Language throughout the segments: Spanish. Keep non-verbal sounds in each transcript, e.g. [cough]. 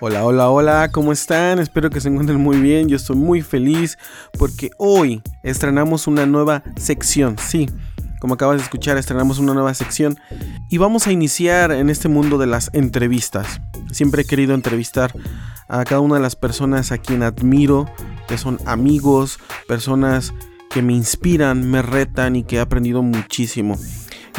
Hola, hola, hola, ¿cómo están? Espero que se encuentren muy bien. Yo estoy muy feliz porque hoy estrenamos una nueva sección. Sí, como acabas de escuchar, estrenamos una nueva sección y vamos a iniciar en este mundo de las entrevistas. Siempre he querido entrevistar a cada una de las personas a quien admiro, que son amigos, personas que me inspiran, me retan y que he aprendido muchísimo.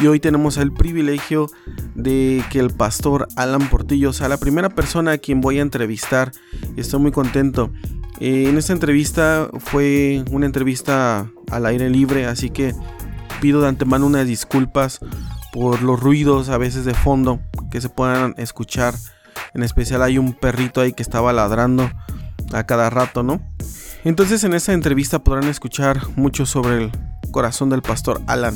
Y hoy tenemos el privilegio de que el pastor Alan Portillo sea la primera persona a quien voy a entrevistar. Estoy muy contento. Eh, en esta entrevista fue una entrevista al aire libre, así que pido de antemano unas disculpas por los ruidos a veces de fondo que se puedan escuchar. En especial hay un perrito ahí que estaba ladrando a cada rato, ¿no? Entonces en esta entrevista podrán escuchar mucho sobre el corazón del pastor Alan.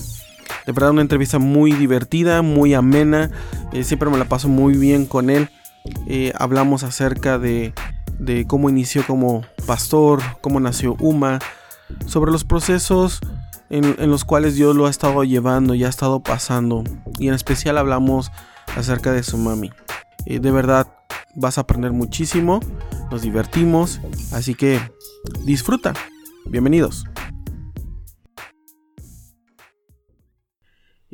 De verdad una entrevista muy divertida, muy amena. Eh, siempre me la paso muy bien con él. Eh, hablamos acerca de, cómo inició como pastor, cómo nació Uma, sobre los procesos en, en, los cuales Dios lo ha estado llevando y ha estado pasando. Y en especial hablamos acerca de su mami. Eh, de verdad vas a aprender muchísimo, nos divertimos, así que disfruta. Bienvenidos.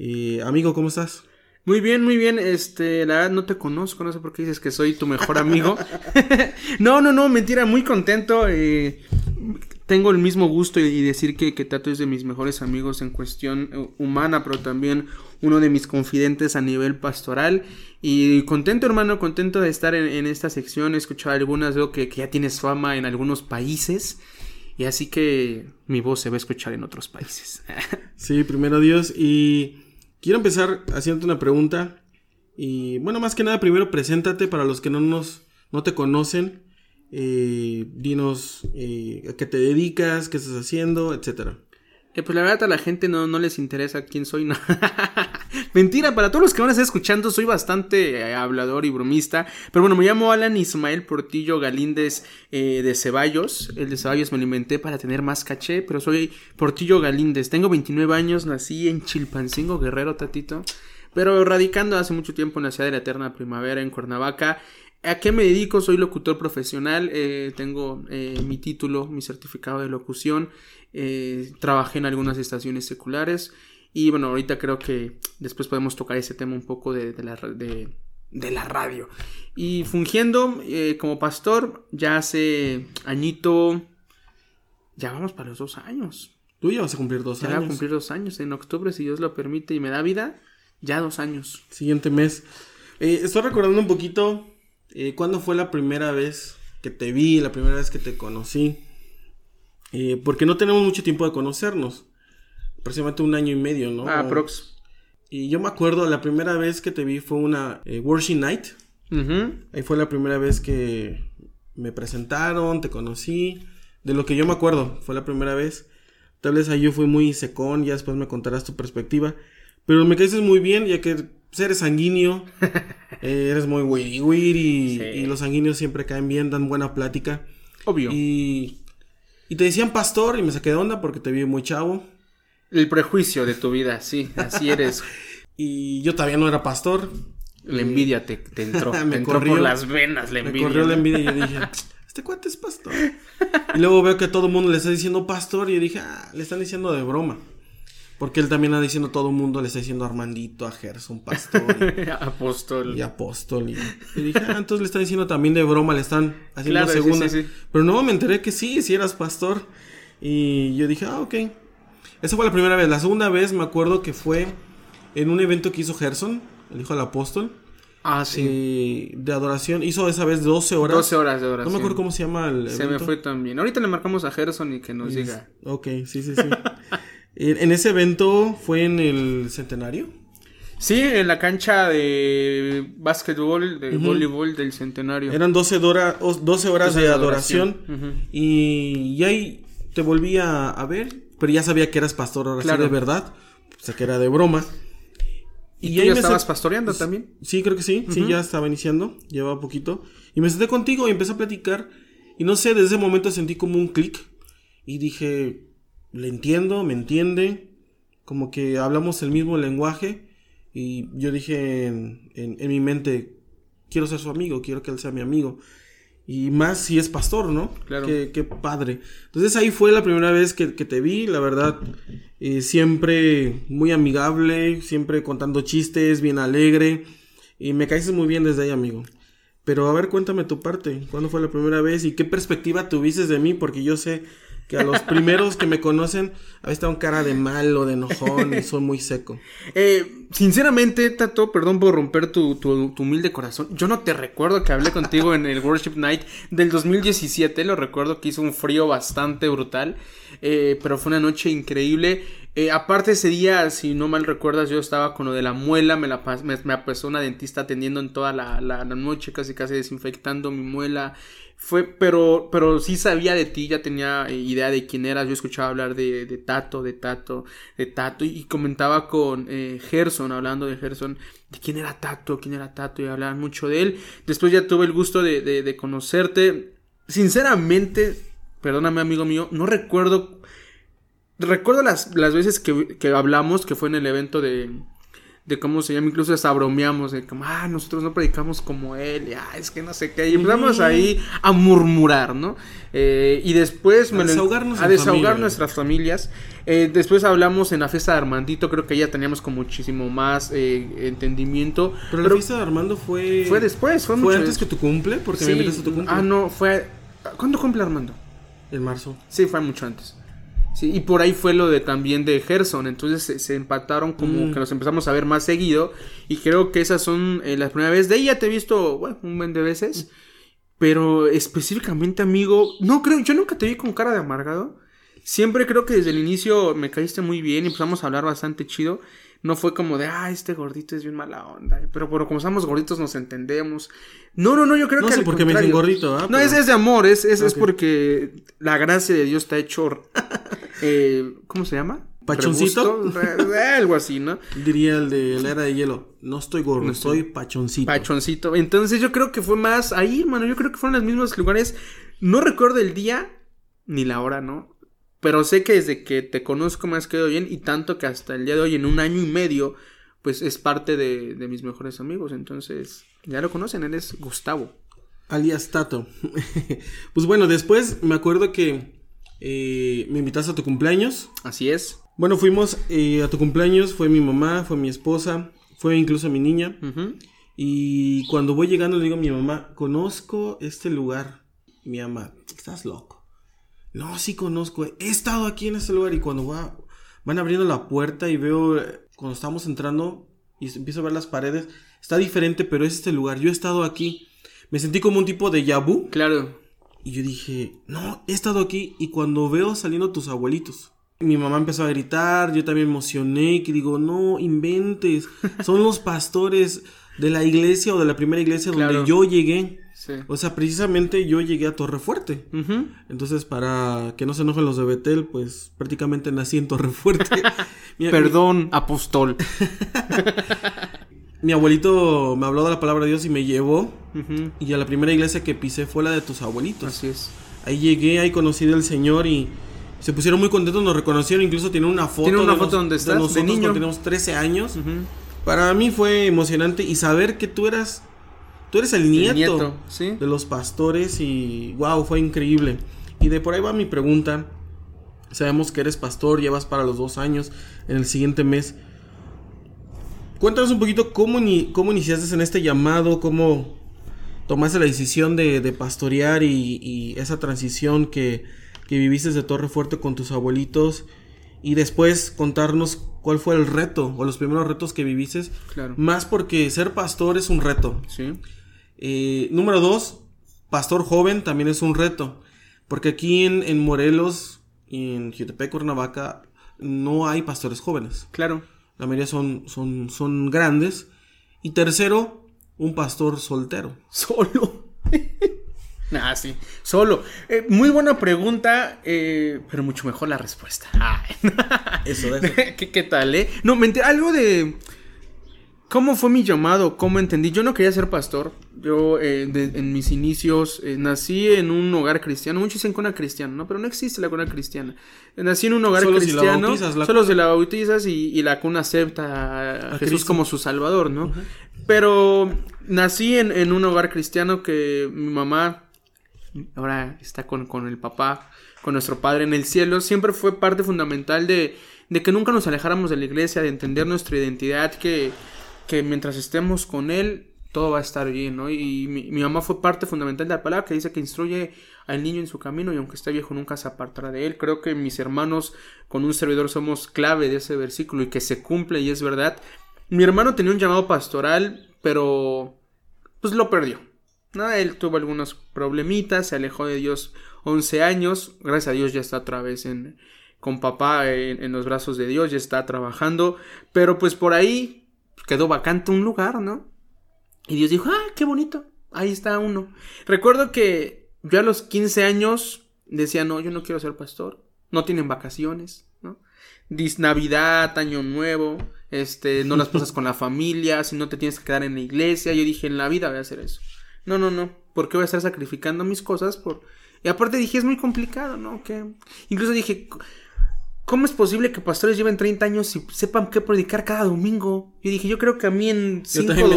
Eh, amigo, ¿cómo estás? Muy bien, muy bien. Este, la verdad no te conozco, no sé por qué dices que soy tu mejor amigo. [laughs] [laughs] no, no, no, mentira, muy contento. Eh, tengo el mismo gusto y decir que, que Tato es de mis mejores amigos en cuestión eh, humana, pero también uno de mis confidentes a nivel pastoral. Y contento, hermano, contento de estar en, en esta sección. He escuchado algunas, veo que, que ya tienes fama en algunos países. Y así que mi voz se va a escuchar en otros países. [laughs] sí, primero Dios. Y quiero empezar haciéndote una pregunta. Y bueno, más que nada, primero preséntate para los que no nos no te conocen. Eh, dinos eh, a qué te dedicas, qué estás haciendo, etcétera. Eh, pues la verdad a la gente no, no les interesa quién soy. No. [laughs] Mentira, para todos los que van a estar escuchando soy bastante eh, hablador y bromista. Pero bueno, me llamo Alan Ismael Portillo Galíndez eh, de Ceballos. El de Ceballos me lo inventé para tener más caché, pero soy Portillo Galíndez. Tengo 29 años, nací en Chilpancingo, Guerrero, Tatito. Pero radicando hace mucho tiempo en la ciudad de la Eterna Primavera, en Cuernavaca. ¿A qué me dedico? Soy locutor profesional, eh, tengo eh, mi título, mi certificado de locución, eh, trabajé en algunas estaciones seculares y bueno, ahorita creo que después podemos tocar ese tema un poco de, de, la, de, de la, radio. Y fungiendo como pastor ya hace añito, ya vamos para los dos años. Tú ya vas a cumplir dos ya años. Ya a cumplir dos años en octubre, si Dios lo permite y me da vida, ya dos años. Siguiente mes. Estoy recordando un poquito eh, cuándo fue la primera vez que te vi, la primera vez que te conocí. Eh, porque no tenemos mucho tiempo de conocernos. Aproximadamente un año y medio, ¿no? Ah, prox. Y yo me acuerdo, la primera vez que te vi fue una eh, Worship Night. Uh -huh. Ahí fue la primera vez que me presentaron, te conocí. De lo que yo me acuerdo, fue la primera vez. Tal vez ahí yo fui muy secón, ya después me contarás tu perspectiva. Pero me caíste muy bien, ya que pues, eres sanguíneo, [laughs] eh, eres muy wiri wiri sí. y los sanguíneos siempre caen bien, dan buena plática. Obvio. Y, y te decían pastor y me saqué de onda porque te vi muy chavo. El prejuicio de tu vida, sí, así eres. [laughs] y yo todavía no era pastor. La envidia te, te entró, [laughs] me te entró corrió, por las venas la envidia. Me corrió la envidia y yo dije, este cuate es pastor. y luego veo que todo el mundo le está diciendo pastor y yo dije, ah, le están diciendo de broma. Porque él también está diciendo todo el mundo, le está diciendo Armandito, a Gerson, pastor. Y, [laughs] apóstol. Y apóstol. Y, y dije, ah, entonces le están diciendo también de broma, le están haciendo claro, segunda. Sí, sí, sí. Pero no, me enteré que sí, sí eras pastor. Y yo dije, ah, ok. Esa fue la primera vez. La segunda vez me acuerdo que fue en un evento que hizo Gerson, el hijo del apóstol. Ah, sí. Eh, de adoración. Hizo esa vez 12 horas. 12 horas de adoración. No me acuerdo cómo se llama el Se evento. me fue también. Ahorita le marcamos a Gerson y que nos diga. Ok, sí, sí, sí. [laughs] en ese evento fue en el centenario. Sí, en la cancha de básquetbol, de uh -huh. voleibol del centenario. Eran 12, dora, 12 horas de adoración. Uh -huh. y, y, ahí te volví a, a, ver, pero ya sabía que eras pastor ahora claro. sí de verdad. O sea, que era de broma. ¿Y, ¿Y ahí ya estabas pastoreando también? Sí, creo que sí. Uh -huh. Sí, ya estaba iniciando. Llevaba poquito. Y me senté contigo y empecé a platicar. Y no sé, desde ese momento sentí como un clic. Y dije, le entiendo, me entiende. Como que hablamos el mismo lenguaje. Y yo dije en, en, en mi mente, quiero ser su amigo, quiero que él sea mi amigo. Y más si es pastor, ¿no? Claro. Qué, qué padre. Entonces ahí fue la primera vez que, que te vi, la verdad, eh, siempre muy amigable, siempre contando chistes, bien alegre. Y me caíste muy bien desde ahí, amigo. Pero a ver, cuéntame tu parte. ¿Cuándo fue la primera vez y qué perspectiva tuviste de mí? Porque yo sé que a los primeros que me conocen a veces tengo cara de malo, de enojón y soy muy seco. Eh, sinceramente, Tato, perdón por romper tu, tu, humilde corazón. Yo no te recuerdo que hablé contigo en el Worship Night del 2017. Lo recuerdo que hizo un frío bastante brutal. Eh, pero fue una noche increíble. Eh, aparte ese día, si no mal recuerdas, yo estaba con lo de la muela, me la me, me pasó una dentista atendiendo en toda la, la, la, noche, casi casi desinfectando mi muela. Fue, pero, pero sí sabía de ti, ya tenía eh, idea de quién eras. Yo escuchaba hablar de, de Tato, de Tato, de Tato, y, comentaba con eh, Gerson, hablando de Gerson, de quién era Tato, quién era Tato, y hablaban mucho de él. Después ya tuve el gusto de, de, de conocerte. Sinceramente, perdóname, amigo mío, no recuerdo recuerdo las, las veces que, que, hablamos, que fue en el evento de, de cómo se llama, incluso hasta bromeamos, de como, ah, nosotros no predicamos como él, y, ah, es que no sé qué, y empezamos ahí a murmurar, ¿no? Eh, y después... A desahogarnos a desahogar familia. nuestras familias. Eh, después hablamos en la fiesta de Armandito, creo que ya teníamos con muchísimo más eh, entendimiento. Pero, la fiesta de Armando fue... Fue después, fue, ¿Fue mucho antes que tu cumple? Porque sí. me a tu cumple. Ah, no, fue... ¿Cuándo cumple Armando? En marzo. Sí, fue mucho antes. Sí, y por ahí fue lo de también de Gerson. Entonces se, se empataron como mm. que nos empezamos a ver más seguido. Y creo que esas son eh, las primeras veces. De ella te he visto, bueno, un buen de veces. Pero específicamente, amigo, no creo, yo nunca te vi con cara de amargado. Siempre creo que desde el inicio me caíste muy bien y empezamos a hablar bastante chido. No fue como de, ah, este gordito es bien mala onda. Pero, pero como somos gorditos nos entendemos. No, no, no, yo creo no que. sé por qué me dicen gordito, ¿ah? No, es, es, de amor, es, es, okay. es, porque la gracia de Dios está hecho. Eh, ¿Cómo se llama? ¿Pachoncito? Algo así, ¿no? [laughs] Diría el de la era de hielo. No estoy gordo, no estoy pachoncito. Pachoncito. Entonces yo creo que fue más ahí, hermano. Yo creo que fueron los mismos lugares. No recuerdo el día ni la hora, ¿no? Pero sé que desde que te conozco me has quedado bien y tanto que hasta el día de hoy, en un año y medio, pues es parte de, de mis mejores amigos. Entonces, ya lo conocen, él es Gustavo. Alias Tato. [laughs] pues bueno, después me acuerdo que eh, me invitaste a tu cumpleaños. Así es. Bueno, fuimos eh, a tu cumpleaños, fue mi mamá, fue mi esposa, fue incluso mi niña. Uh -huh. Y cuando voy llegando le digo a mi mamá, conozco este lugar. Mi mamá, estás loco. No, sí conozco. He estado aquí en este lugar y cuando va, van abriendo la puerta y veo, eh, cuando estamos entrando y empiezo a ver las paredes, está diferente, pero es este lugar. Yo he estado aquí. Me sentí como un tipo de yabú. Claro. Y yo dije, no, he estado aquí. Y cuando veo saliendo tus abuelitos, mi mamá empezó a gritar, yo también me emocioné, que digo, no, inventes. Son los pastores de la iglesia o de la primera iglesia Claro. donde yo llegué. Sí. O sea, precisamente yo llegué a Torrefuerte. Ujú. Entonces, para que no se enojen los de Betel, pues prácticamente nací en Torrefuerte. [laughs] mi, Perdón, apóstol. [laughs] mi abuelito me habló de la palabra de Dios y me llevó. Y a la primera iglesia que pisé fue la de tus abuelitos. Así es. Ahí llegué, ahí conocí del Señor y se pusieron muy contentos, nos reconocieron, incluso tienen una foto. Tienen una de foto nos- donde estás, de nosotros niño. cuando teníamos 13 años. Para mí fue emocionante y saber que tú eras, tú eres el nieto, El nieto, sí. de los pastores y wow, fue increíble. Y de por ahí va mi pregunta. Sabemos que eres pastor, llevas para los dos años en el siguiente mes. Cuéntanos un poquito cómo, ni, cómo iniciaste en este llamado, cómo tomaste la decisión de, de pastorear y, y esa transición que, que viviste de Torre Fuerte con tus abuelitos y después contarnos cuál fue el reto o los primeros retos que viviste. Claro. Más porque ser pastor es un reto. Sí. Eh, número dos, pastor joven también es un reto. Porque aquí en, en Morelos y en Jutepec, Cuernavaca, no hay pastores jóvenes. Claro. La mayoría son, son, son grandes. Y tercero, un pastor soltero. [laughs] Solo. Ah, sí, solo. Eh, muy buena pregunta, eh, pero mucho mejor la respuesta. Eso, eso. [laughs] ¿Qué, ¿Qué tal, eh? No, mentira, algo de... ¿Cómo fue mi llamado? ¿Cómo entendí? Yo no quería ser pastor. Yo eh, de- en mis inicios eh, nací en un hogar cristiano. Muchos dicen cuna cristiana, ¿no? Pero no existe la cuna cristiana. Nací en un hogar Solo si la cristiano. bautizas, la solo si la bautizas y, y la cuna acepta a, A Jesús Cristo. como su salvador, ¿no? Pero nací en, en un hogar cristiano que mi mamá ahora está con, con el papá, con nuestro Padre en el cielo, siempre fue parte fundamental de, de que nunca nos alejáramos de la iglesia, de entender nuestra identidad, que, que mientras estemos con Él, todo va a estar bien, ¿no? Y mi, mamá fue parte fundamental de la palabra que dice que instruye al niño en su camino y aunque esté viejo nunca se apartará de él. Creo que mis hermanos con un servidor somos clave de ese versículo y que se cumple y es verdad. Mi hermano tenía un llamado pastoral, pero pues lo perdió. Él tuvo algunos problemitas, se alejó de Dios 11 años, gracias a Dios ya está otra vez en, con papá en, en los brazos de Dios, ya está trabajando, pero pues por ahí quedó vacante un lugar, ¿no? Y Dios dijo, ah, qué bonito, ahí está uno. Recuerdo que yo a los 15 años decía, no, yo no quiero ser pastor, no tienen vacaciones, ¿no? Dis Navidad, Año Nuevo, este, no las pasas con la [laughs] familia, si no te tienes que quedar en la iglesia. Yo dije, en la vida voy a hacer eso. No, no, no, ¿por qué voy a estar sacrificando mis cosas? Por... Y aparte dije, es muy complicado, ¿no? Que... Incluso dije, ¿cómo es posible que pastores lleven 30 años y sepan qué predicar cada domingo? Yo dije, yo creo que a mí en cinco, do-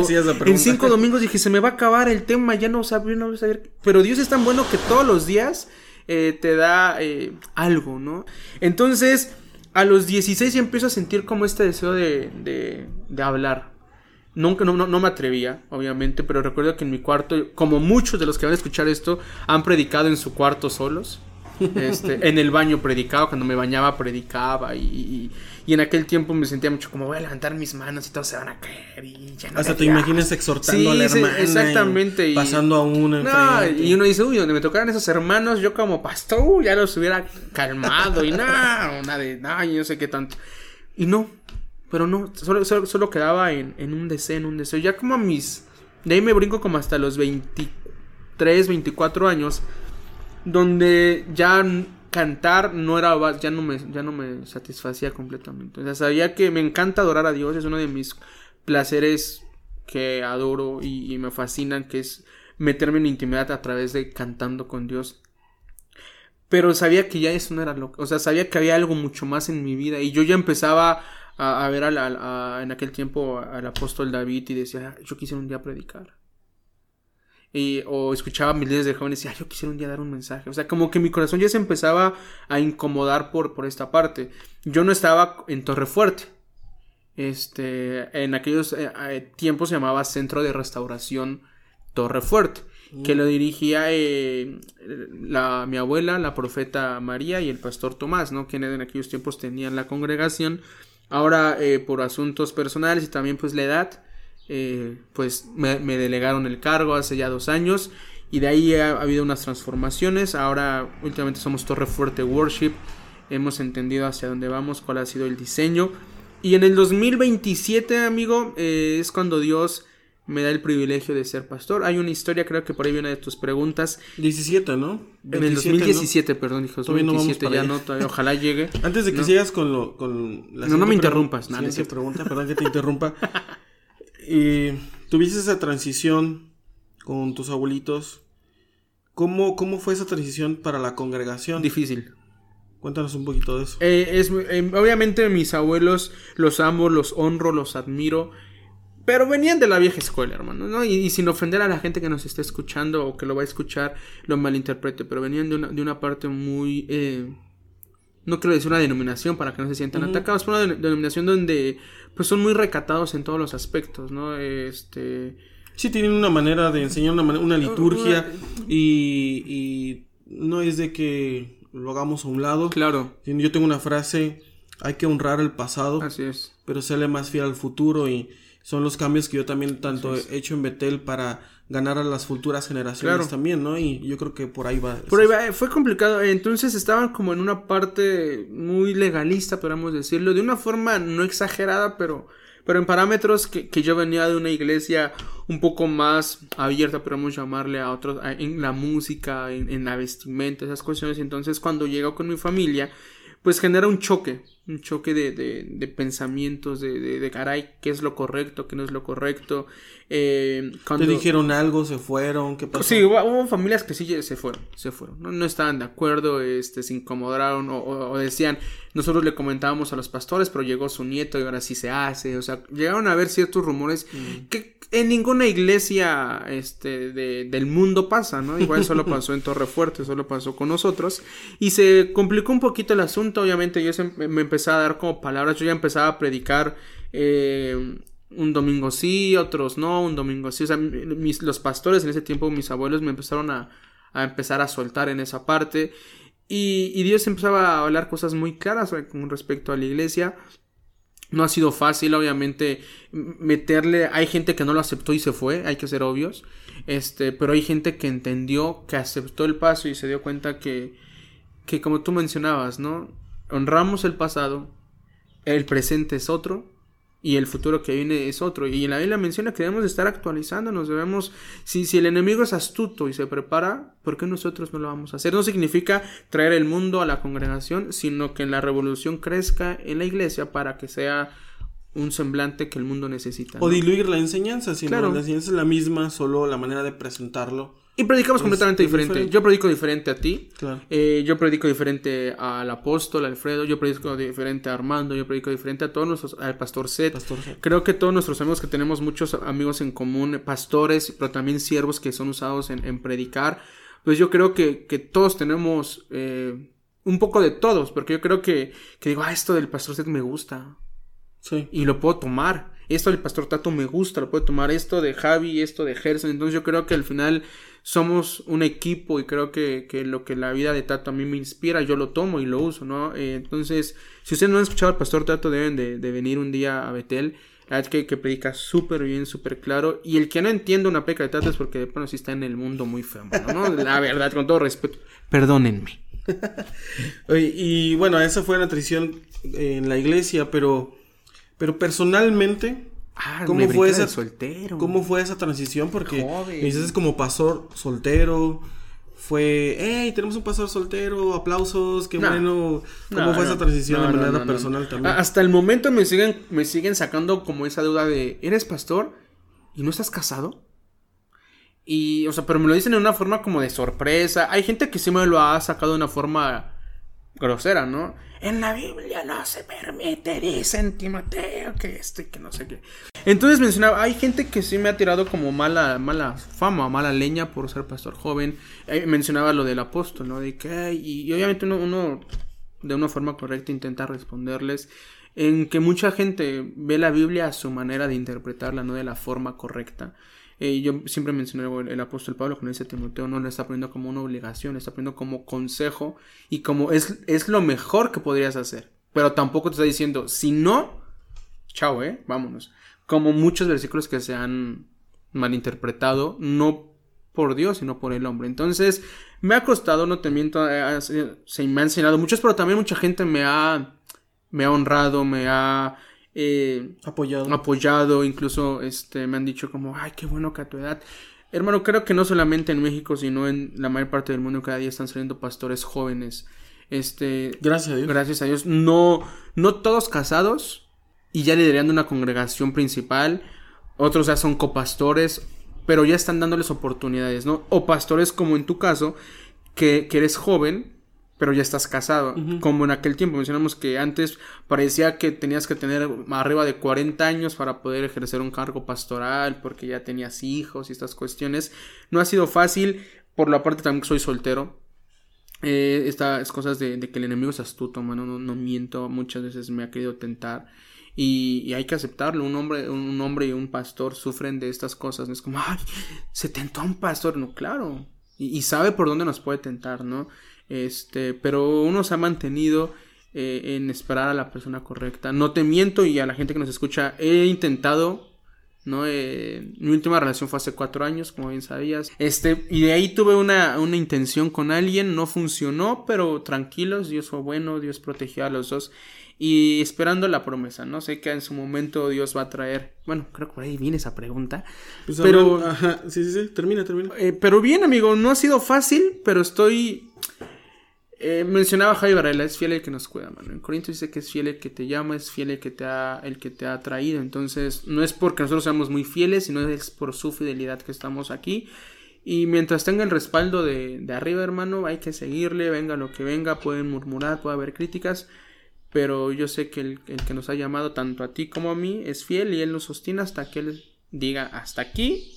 en cinco [laughs] domingos dije, se me va a acabar el tema, ya no sabía, no voy a saber. Pero Dios es tan bueno que todos los días eh, te da eh, algo, ¿no? Entonces, a los 16 ya empiezo a sentir como este deseo de, de, de hablar. Nunca, no, no, no me atrevía, obviamente, pero recuerdo que en mi cuarto, como muchos de los que van a escuchar esto, han predicado en su cuarto solos. Este, en el baño predicaba, cuando me bañaba predicaba y, y, y en aquel tiempo me sentía mucho como voy a levantar mis manos y todos se van a caer y ya no Hasta te fiaba". imaginas exhortando Sí, a la hermana. exactamente, y- pasando a una No, y uno dice, uy, donde me tocaran esos hermanos, yo como pastor, ya los hubiera calmado y no, nada de, no, y no sé qué tanto. Y no, pero no, solo, solo, solo quedaba en, en un deseo, en un deseo. Ya como a mis, de ahí me brinco como hasta los 23, 24 años, donde ya cantar no era, ya no me, ya no me satisfacía completamente. O sea, sabía que me encanta adorar a Dios, es uno de mis placeres que adoro y, me fascinan, que es meterme en intimidad a través de cantando con Dios. Pero sabía que ya eso no era lo o sea, sabía que había algo mucho más en mi vida y yo ya empezaba a, a ver al- a- en aquel tiempo al apóstol David y decía, "Ah, yo quisiera un día predicar. Y, o escuchaba a mis líderes de jóvenes y decía, "Ah, yo quisiera un día dar un mensaje. O sea, como que mi corazón ya se empezaba a incomodar por, por esta parte. Yo no estaba en Torrefuerte. Este, en aquellos eh, eh, tiempos se llamaba Centro de Restauración Torrefuerte, que lo dirigía eh, la, mi abuela, la profeta María y el pastor Tomás, ¿no? Quienes en aquellos tiempos tenían la congregación. Ahora, eh, por asuntos personales y también pues la edad, eh, pues me, me delegaron el cargo hace ya dos años y de ahí ha, ha habido unas transformaciones. Ahora, últimamente somos Torre Fuerte Worship, hemos entendido hacia dónde vamos, cuál ha sido el diseño. Y en el 2027, amigo, eh, es cuando Dios me da el privilegio de ser pastor. Hay una historia, creo que por ahí viene de tus preguntas. 17, ¿no? En el 27, ¿no? 2017, perdón, Todavía no vamos 2017, para ya allá. no, todavía, ojalá llegue. [laughs] Antes de que No. sigas con lo con No, no la me interrumpas, nada, no pregunta, perdón que te interrumpa. [laughs] y tuviste esa transición con tus abuelitos. ¿Cómo, ¿Cómo fue esa transición para la congregación? Difícil. Cuéntanos un poquito de eso. Eh, es, eh, obviamente mis abuelos los amo, los honro, los admiro. Pero venían de la vieja escuela, hermano, ¿no? Y, y sin ofender a la gente que nos esté escuchando o que lo va a escuchar, lo malinterprete. Pero venían de una, de una parte muy... eh, no quiero decir una denominación para que no se sientan atacados, pero una de- denominación donde pues son muy recatados en todos los aspectos, ¿no? Este... Sí, tienen una manera de enseñar una, una liturgia Una- y, y no es de que lo hagamos a un lado. Claro, Yo tengo una frase, hay que honrar el pasado, así es. pero serle más fiel al futuro y son los cambios que yo también tanto he hecho en Betel para ganar a las futuras generaciones Claro. también, ¿no? Y yo creo que por ahí va. Por ahí va, eh, fue complicado. Entonces estaban como en una parte muy legalista, podríamos decirlo, de una forma no exagerada, pero, pero en parámetros que, que yo venía de una iglesia un poco más abierta, podríamos llamarle a otros, a- en la música, en, en la vestimenta, esas cuestiones. Entonces cuando llego con mi familia, pues genera un choque. Un choque de, de, de pensamientos, de, de, de, caray, qué es lo correcto, qué no es lo correcto. Eh, cuando... ¿Te dijeron algo? ¿Se fueron? ¿Qué pasó? Sí, hubo, hubo, familias que sí se fueron, se fueron, no, no estaban de acuerdo, este, se incomodaron o, o, o, decían, nosotros le comentábamos a los pastores, pero llegó su nieto y ahora sí se hace, o sea, llegaron a ver ciertos rumores mm. que en ninguna iglesia este, de, del mundo pasa, ¿no? Igual [laughs] solo pasó en Torre Fuerte, solo pasó con nosotros. Y se complicó un poquito el asunto, obviamente yo se, me empecé a dar como palabras, yo ya empezaba a predicar eh, un domingo sí, otros no, un domingo sí. O sea, mis, los pastores en ese tiempo, mis abuelos me empezaron a, a empezar a soltar en esa parte. Y, y, Dios empezaba a hablar cosas muy claras con respecto a la iglesia. No ha sido fácil, obviamente, meterle. Hay gente que no lo aceptó y se fue, hay que ser obvios. Este, pero hay gente que entendió, que aceptó el paso y se dio cuenta que, que como tú mencionabas, ¿no? Honramos el pasado, el presente es otro y el futuro que viene es otro. Y en la Biblia menciona que debemos estar actualizándonos, debemos, si, si el enemigo es astuto y se prepara, ¿por qué nosotros no lo vamos a hacer? No significa traer el mundo a la congregación, sino que la revolución crezca en la iglesia para que sea un semblante que el mundo necesita. ¿no? O diluir la enseñanza, si claro. la enseñanza es la misma, solo la manera de presentarlo y predicamos completamente diferente. diferente. Yo predico diferente a ti. Claro. Eh, yo predico diferente al apóstol Alfredo. Yo predico diferente a Armando. Yo predico diferente a todos nuestros. al pastor Seth. Pastor Seth. Creo que todos nuestros amigos que tenemos muchos amigos en común, pastores, pero también siervos que son usados en, en predicar. Pues yo creo que, que todos tenemos eh, un poco de todos. Porque yo creo que, que digo, ah, esto del pastor Seth me gusta. Sí. Y lo puedo tomar. Esto del pastor Tato me gusta, lo puedo tomar. Esto de Javi, esto de Gerson. Entonces yo creo que al final somos un equipo y creo que, que, lo que la vida de Tato a mí me inspira, yo lo tomo y lo uso, ¿no? Eh, entonces, si ustedes no han escuchado al pastor Tato, deben de, de venir un día a Betel. La verdad que, que predica súper bien, súper claro. Y el que no entiende una peca de Tato es porque, bueno, sí está en el mundo muy feo, ¿no? [laughs] La verdad, con todo respeto. Perdónenme. [laughs] y bueno, esa fue la tradición en la iglesia, pero, pero personalmente Ah, ¿Cómo fue esa soltero? ¿Cómo fue esa transición? Porque dices como pastor soltero. Fue, hey, tenemos un pastor soltero, aplausos, qué bueno. ¿Cómo no, fue esa transición de manera personal también? Hasta el momento me siguen, me siguen sacando como esa duda de, ¿eres pastor y no estás casado? Y, o sea, pero me lo dicen de una forma como de sorpresa. Hay gente que sí me lo ha sacado de una forma grosera, ¿no? En la Biblia no se permite, dicen Timoteo, que esto y que no sé qué. Entonces mencionaba, hay gente que sí me ha tirado como mala, mala fama, mala leña por ser pastor joven. Eh, mencionaba lo del apóstol, ¿no? De que, y, y obviamente uno, uno, de una forma correcta, intenta responderles en que mucha gente ve la Biblia a su manera de interpretarla, no de la forma correcta. Eh, yo siempre mencioné el, apóstol Pablo cuando dice Timoteo no lo está poniendo como una obligación, lo está poniendo como consejo y como es, es lo mejor que podrías hacer. Pero tampoco te está diciendo, si no, chao, eh, vámonos. Como muchos versículos que se han malinterpretado, no por Dios, sino por el hombre. Entonces, me ha costado, no te miento, eh, se me ha enseñado muchos, pero también mucha gente me ha, me ha honrado, me ha eh, apoyado. apoyado, incluso este, me han dicho como, ay, qué bueno que a tu edad. Hermano, creo que no solamente en México, sino en la mayor parte del mundo cada día están saliendo pastores jóvenes. Este, gracias a Dios. Gracias a Dios. No, no todos casados y ya liderando una congregación principal. Otros ya son copastores, pero ya están dándoles oportunidades, ¿no? O pastores como en tu caso, que, que eres joven pero ya estás casado. Como en aquel tiempo mencionamos que antes parecía que tenías que tener arriba de 40 años para poder ejercer un cargo pastoral, porque ya tenías hijos y estas cuestiones. No ha sido fácil, por la parte también que soy soltero. Eh, estas cosas de, de, que el enemigo es astuto, mano, no, no, miento, muchas veces me ha querido tentar. Y, y, hay que aceptarlo, un hombre, un hombre y un pastor sufren de estas cosas, no es como, ay, se tentó a un pastor, no, claro, y, y sabe por dónde nos puede tentar, ¿no? Este, pero uno se ha mantenido eh, en esperar a la persona correcta. No te miento y a la gente que nos escucha, he intentado, ¿no? Eh, mi última relación fue hace cuatro años, como bien sabías. Este, y de ahí tuve una, una intención con alguien, no funcionó, pero tranquilos, Dios fue bueno, Dios protegió a los dos. Y esperando la promesa, ¿no? Sé que en su momento Dios va a traer. Bueno, creo que por ahí viene esa pregunta. Pues pero. Ajá, sí, sí, sí, termina, termina. Eh, pero bien, amigo, no ha sido fácil, pero estoy eh, mencionaba Javi Varela, es fiel el que nos cuida, mano. En Corintios dice que es fiel el que te llama, es fiel el que te ha, el que te ha traído. Entonces, no es porque nosotros seamos muy fieles, sino es por su fidelidad que estamos aquí. Y mientras tenga el respaldo de, de arriba, hermano, hay que seguirle, venga lo que venga, pueden murmurar, puede haber críticas, pero yo sé que el, que nos ha llamado tanto a ti como a mí es fiel y él nos sostiene hasta que él diga hasta aquí,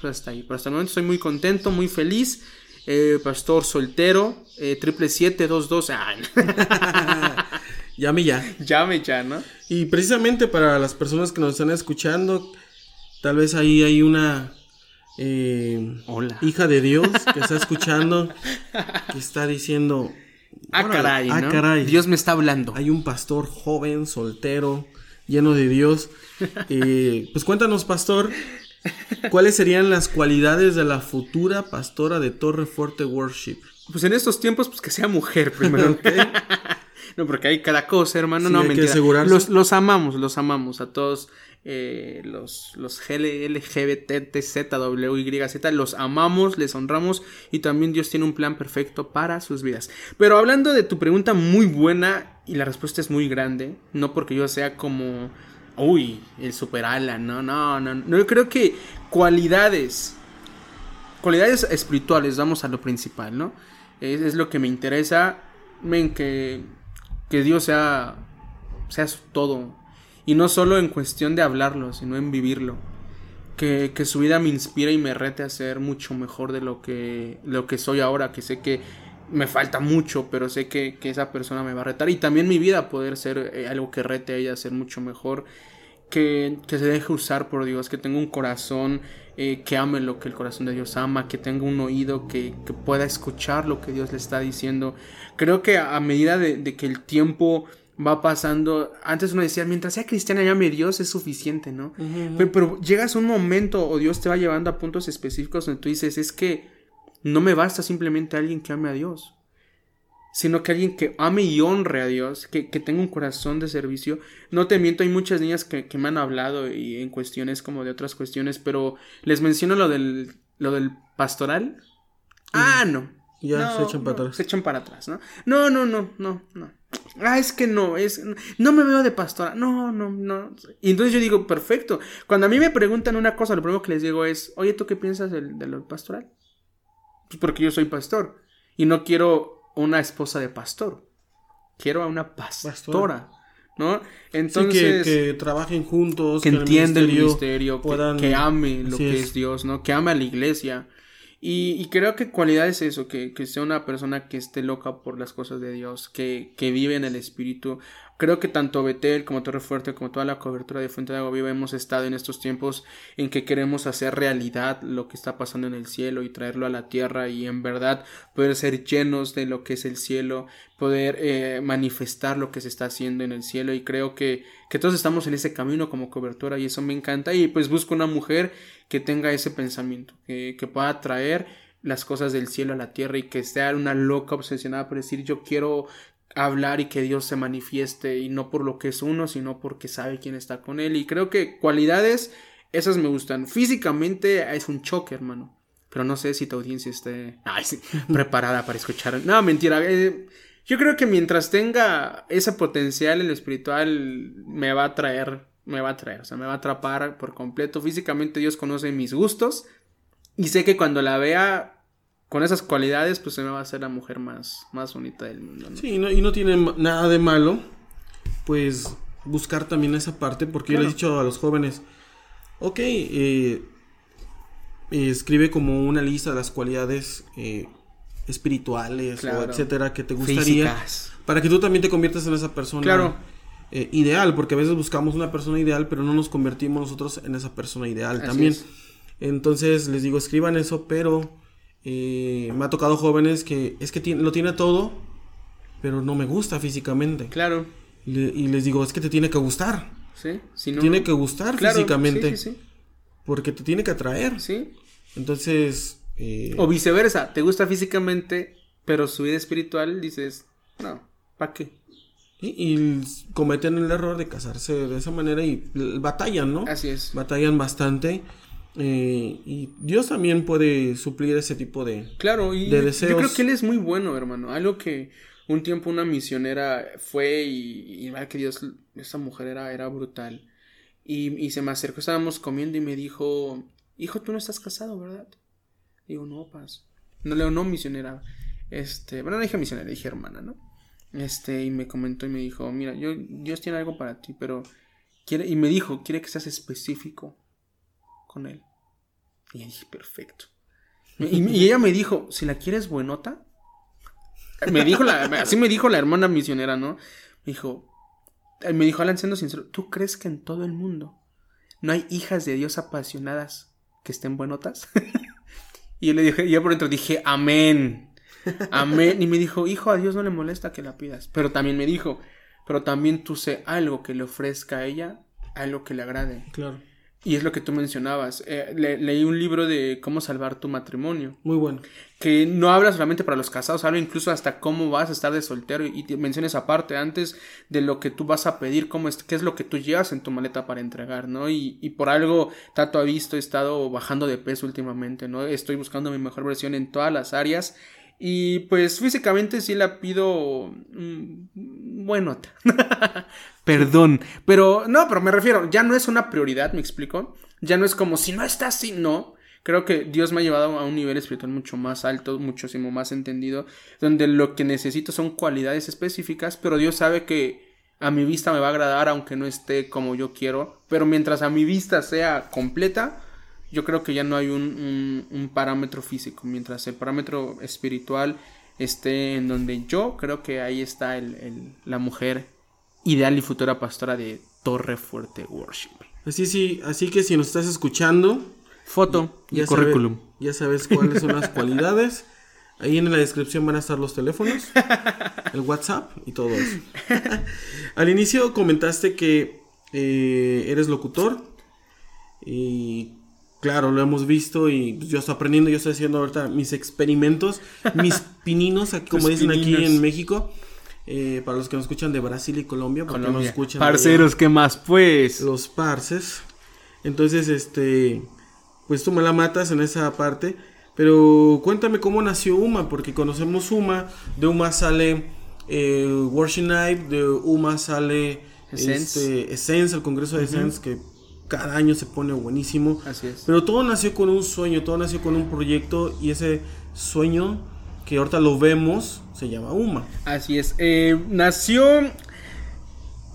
pues hasta ahí. Pero hasta el momento estoy muy contento, muy feliz. Eh, pastor soltero, eh, triple siete dos dos. [laughs] Llame ya. Llame ya, ¿no? Y precisamente para las personas que nos están escuchando, tal vez ahí hay una eh, Hola. hija de Dios que está escuchando, que está diciendo, ah, ah, caray. Dios me está hablando. hay un pastor joven, soltero, lleno de Dios. Eh, pues cuéntanos, pastor, ¿cuáles serían las cualidades de la futura pastora de Torre Fuerte Worship? Pues en estos tiempos, pues que sea mujer primero. [laughs] no, porque hay cada cosa, hermano. Sí, no, hay que mentira. asegurarse. Los, los amamos, los amamos a todos. eh, los, los LGBT, Z, los amamos, les honramos y también Dios tiene un plan perfecto para sus vidas. Pero hablando de tu pregunta muy buena y la respuesta es muy grande, no porque yo sea como, uy, el super ala, no, no, no, no, yo creo que cualidades, cualidades espirituales, vamos a lo principal, ¿no? Es, lo que me interesa, que, que Dios sea, sea todo. Y no solo en cuestión de hablarlo, sino en vivirlo. Que, que su vida me inspire y me rete a ser mucho mejor de lo que, lo que soy ahora, que sé que me falta mucho, pero sé que, que esa persona me va a retar. Y también mi vida poder ser eh, algo que rete a ella ser mucho mejor. Que, que se deje usar por Dios, que tenga un corazón eh, que ame lo que el corazón de Dios ama, que tenga un oído que, que pueda escuchar lo que Dios le está diciendo. Creo que a, a medida de, de que el tiempo va pasando. Antes uno decía, mientras sea cristiana, llame Dios, es suficiente, ¿no? pero, pero, llegas a un momento o Dios te va llevando a puntos específicos donde tú dices, es que no me basta simplemente alguien que ame a Dios, sino que alguien que ame y honre a Dios, que, que tenga un corazón de servicio. No te miento, hay muchas niñas que, que me han hablado y en cuestiones como de otras cuestiones, pero les menciono lo del, lo del pastoral. Ah, no. Ya No, se echan para no, atrás. Se echan para atrás, ¿no? No, no, no, no, no. Ah, es que no, es. No me veo de pastora. No, no, no. Y entonces yo digo, perfecto. Cuando a mí me preguntan una cosa, lo primero que les digo es, oye, ¿tú qué piensas del, de lo pastoral? Pues porque yo soy pastor. Y no quiero una esposa de pastor. Quiero a una pastora. Pastora. ¿No? Sí, Entonces. que, que trabajen juntos, que el entienda el ministerio que, que ame lo Así que es. es. Dios, ¿no? Que ame a la iglesia. Y, y creo que cualidad es eso, que, que sea una persona que esté loca por las cosas de Dios, que, que vive en el espíritu. Creo que tanto Betel como Torre Fuerte, como toda la cobertura de Fuente de Agua Viva hemos estado en estos tiempos en que queremos hacer realidad lo que está pasando en el cielo y traerlo a la tierra y en verdad poder ser llenos de lo que es el cielo, poder eh, manifestar lo que se está haciendo en el cielo. Y creo que, que todos estamos en ese camino como cobertura y eso me encanta. Y pues busco una mujer que tenga ese pensamiento, que, que pueda traer las cosas del cielo a la tierra y que sea una loca obsesionada por decir yo quiero hablar y que Dios se manifieste y no por lo que es uno, sino porque sabe quién está con él y creo que cualidades esas me gustan. Físicamente es un choque, hermano. Pero no sé si tu audiencia esté ay, sí, [laughs] preparada para escuchar. No, mentira. eh, yo creo que mientras tenga ese potencial en lo espiritual, me va a traer, me va a traer, o sea, me va a atrapar por completo. Físicamente Dios conoce mis gustos y sé que cuando la vea con esas cualidades, pues se me va a hacer la mujer más, más bonita del mundo. ¿no? Sí, y no, y no tiene nada de malo, pues buscar también esa parte, porque yo Claro. le he dicho a los jóvenes, ok, eh, eh, escribe como una lista de las cualidades eh, espirituales o etcétera que te gustaría, Físicas. para que tú también te conviertas en esa persona Claro. eh, ideal, porque a veces buscamos una persona ideal, pero no nos convertimos nosotros en esa persona ideal Así también. es. Entonces les digo, escriban eso, pero eh, me ha tocado jóvenes que es que tiene- lo tiene todo, pero no me gusta físicamente. Claro. Le- y les digo, es que te tiene que gustar. Sí. Si no, tiene que gustar Claro, físicamente. Sí, sí, Porque te tiene que atraer. sí. Sí. Entonces, eh, O viceversa, te gusta físicamente, pero su vida espiritual dices, no, ¿para qué? y, y cometen el error de casarse de esa manera y batallan, ¿no? Así es. Batallan bastante. Eh, y Dios también puede suplir ese tipo de, claro, y de deseos. Yo creo que Él es muy bueno, hermano. Algo que un tiempo una misionera fue y, y que Dios, esa mujer era, era brutal. Y, y, se me acercó, estábamos comiendo y me dijo, hijo, tú no estás casado, ¿verdad? Digo, no, paz. No leo, no, misionera. Este, bueno, no dije misionera, dije hermana, ¿no? Este, y me comentó y me dijo, mira, yo, Dios tiene algo para ti, pero quiere, y me dijo, quiere que seas específico con él. Y dije, perfecto. [laughs] Y, ella me dijo, si la quieres buenota, me dijo la, así me dijo la hermana misionera, ¿no? Me dijo, me dijo Alan siendo sincero, ¿tú crees que en todo el mundo no hay hijas de Dios apasionadas que estén buenotas? [laughs] y yo le dije, yo por dentro dije, amén. Amén. Y me dijo, hijo, a Dios no le molesta que la pidas. Pero también me dijo, pero también tú sé algo que le ofrezca a ella, algo que le agrade. Claro. Y es lo que tú mencionabas. Eh, leí un libro de cómo salvar tu matrimonio. Muy bueno. Que no habla solamente para los casados, habla incluso hasta cómo vas a estar de soltero y te menciona esa parte antes de lo que tú vas a pedir, cómo es, qué es lo que tú llevas en tu maleta para entregar, ¿no? Y, y por algo, Tato ha visto, he estado bajando de peso últimamente, ¿no? Estoy buscando mi mejor versión en todas las áreas y pues físicamente sí la pido mm, bueno. [laughs] Perdón. Pero no, pero me refiero, ya no es una prioridad, me explico. Ya no es como si no está así, no. Creo que Dios me ha llevado a un nivel espiritual mucho más alto, muchísimo más entendido, donde lo que necesito son cualidades específicas, pero Dios sabe que a mi vista me va a agradar aunque no esté como yo quiero, pero mientras a mi vista sea completa, yo creo que ya no hay un, parámetro físico, mientras el parámetro espiritual esté en donde yo creo que ahí está el, la mujer ideal y futura pastora de Torre Fuerte Worship. Así sí, así que si nos estás escuchando, foto y currículum. ya sabes cuáles son las cualidades. Ahí en la descripción van a estar los teléfonos, [laughs] el WhatsApp y todo eso. Al inicio comentaste que eh, eres locutor y Claro, lo hemos visto y pues, yo estoy aprendiendo, yo estoy haciendo ahorita mis experimentos, mis [laughs] pininos, como dicen aquí en México. Eh, para los que nos escuchan de Brasil y Colombia, porque nos escuchan. Parceros, ¿qué más pues? Los parces. Entonces, este, pues tú me la matas en esa parte. Pero cuéntame cómo nació UMA, porque conocemos UMA, de UMA sale eh, Worship Night, de UMA sale Essence, este, Essence el Congreso de Essence, que cada año se pone buenísimo. Así es. Pero todo nació con un sueño, todo nació con un proyecto y ese sueño que ahorita lo vemos se llama UMA. Así es. Eh, nació.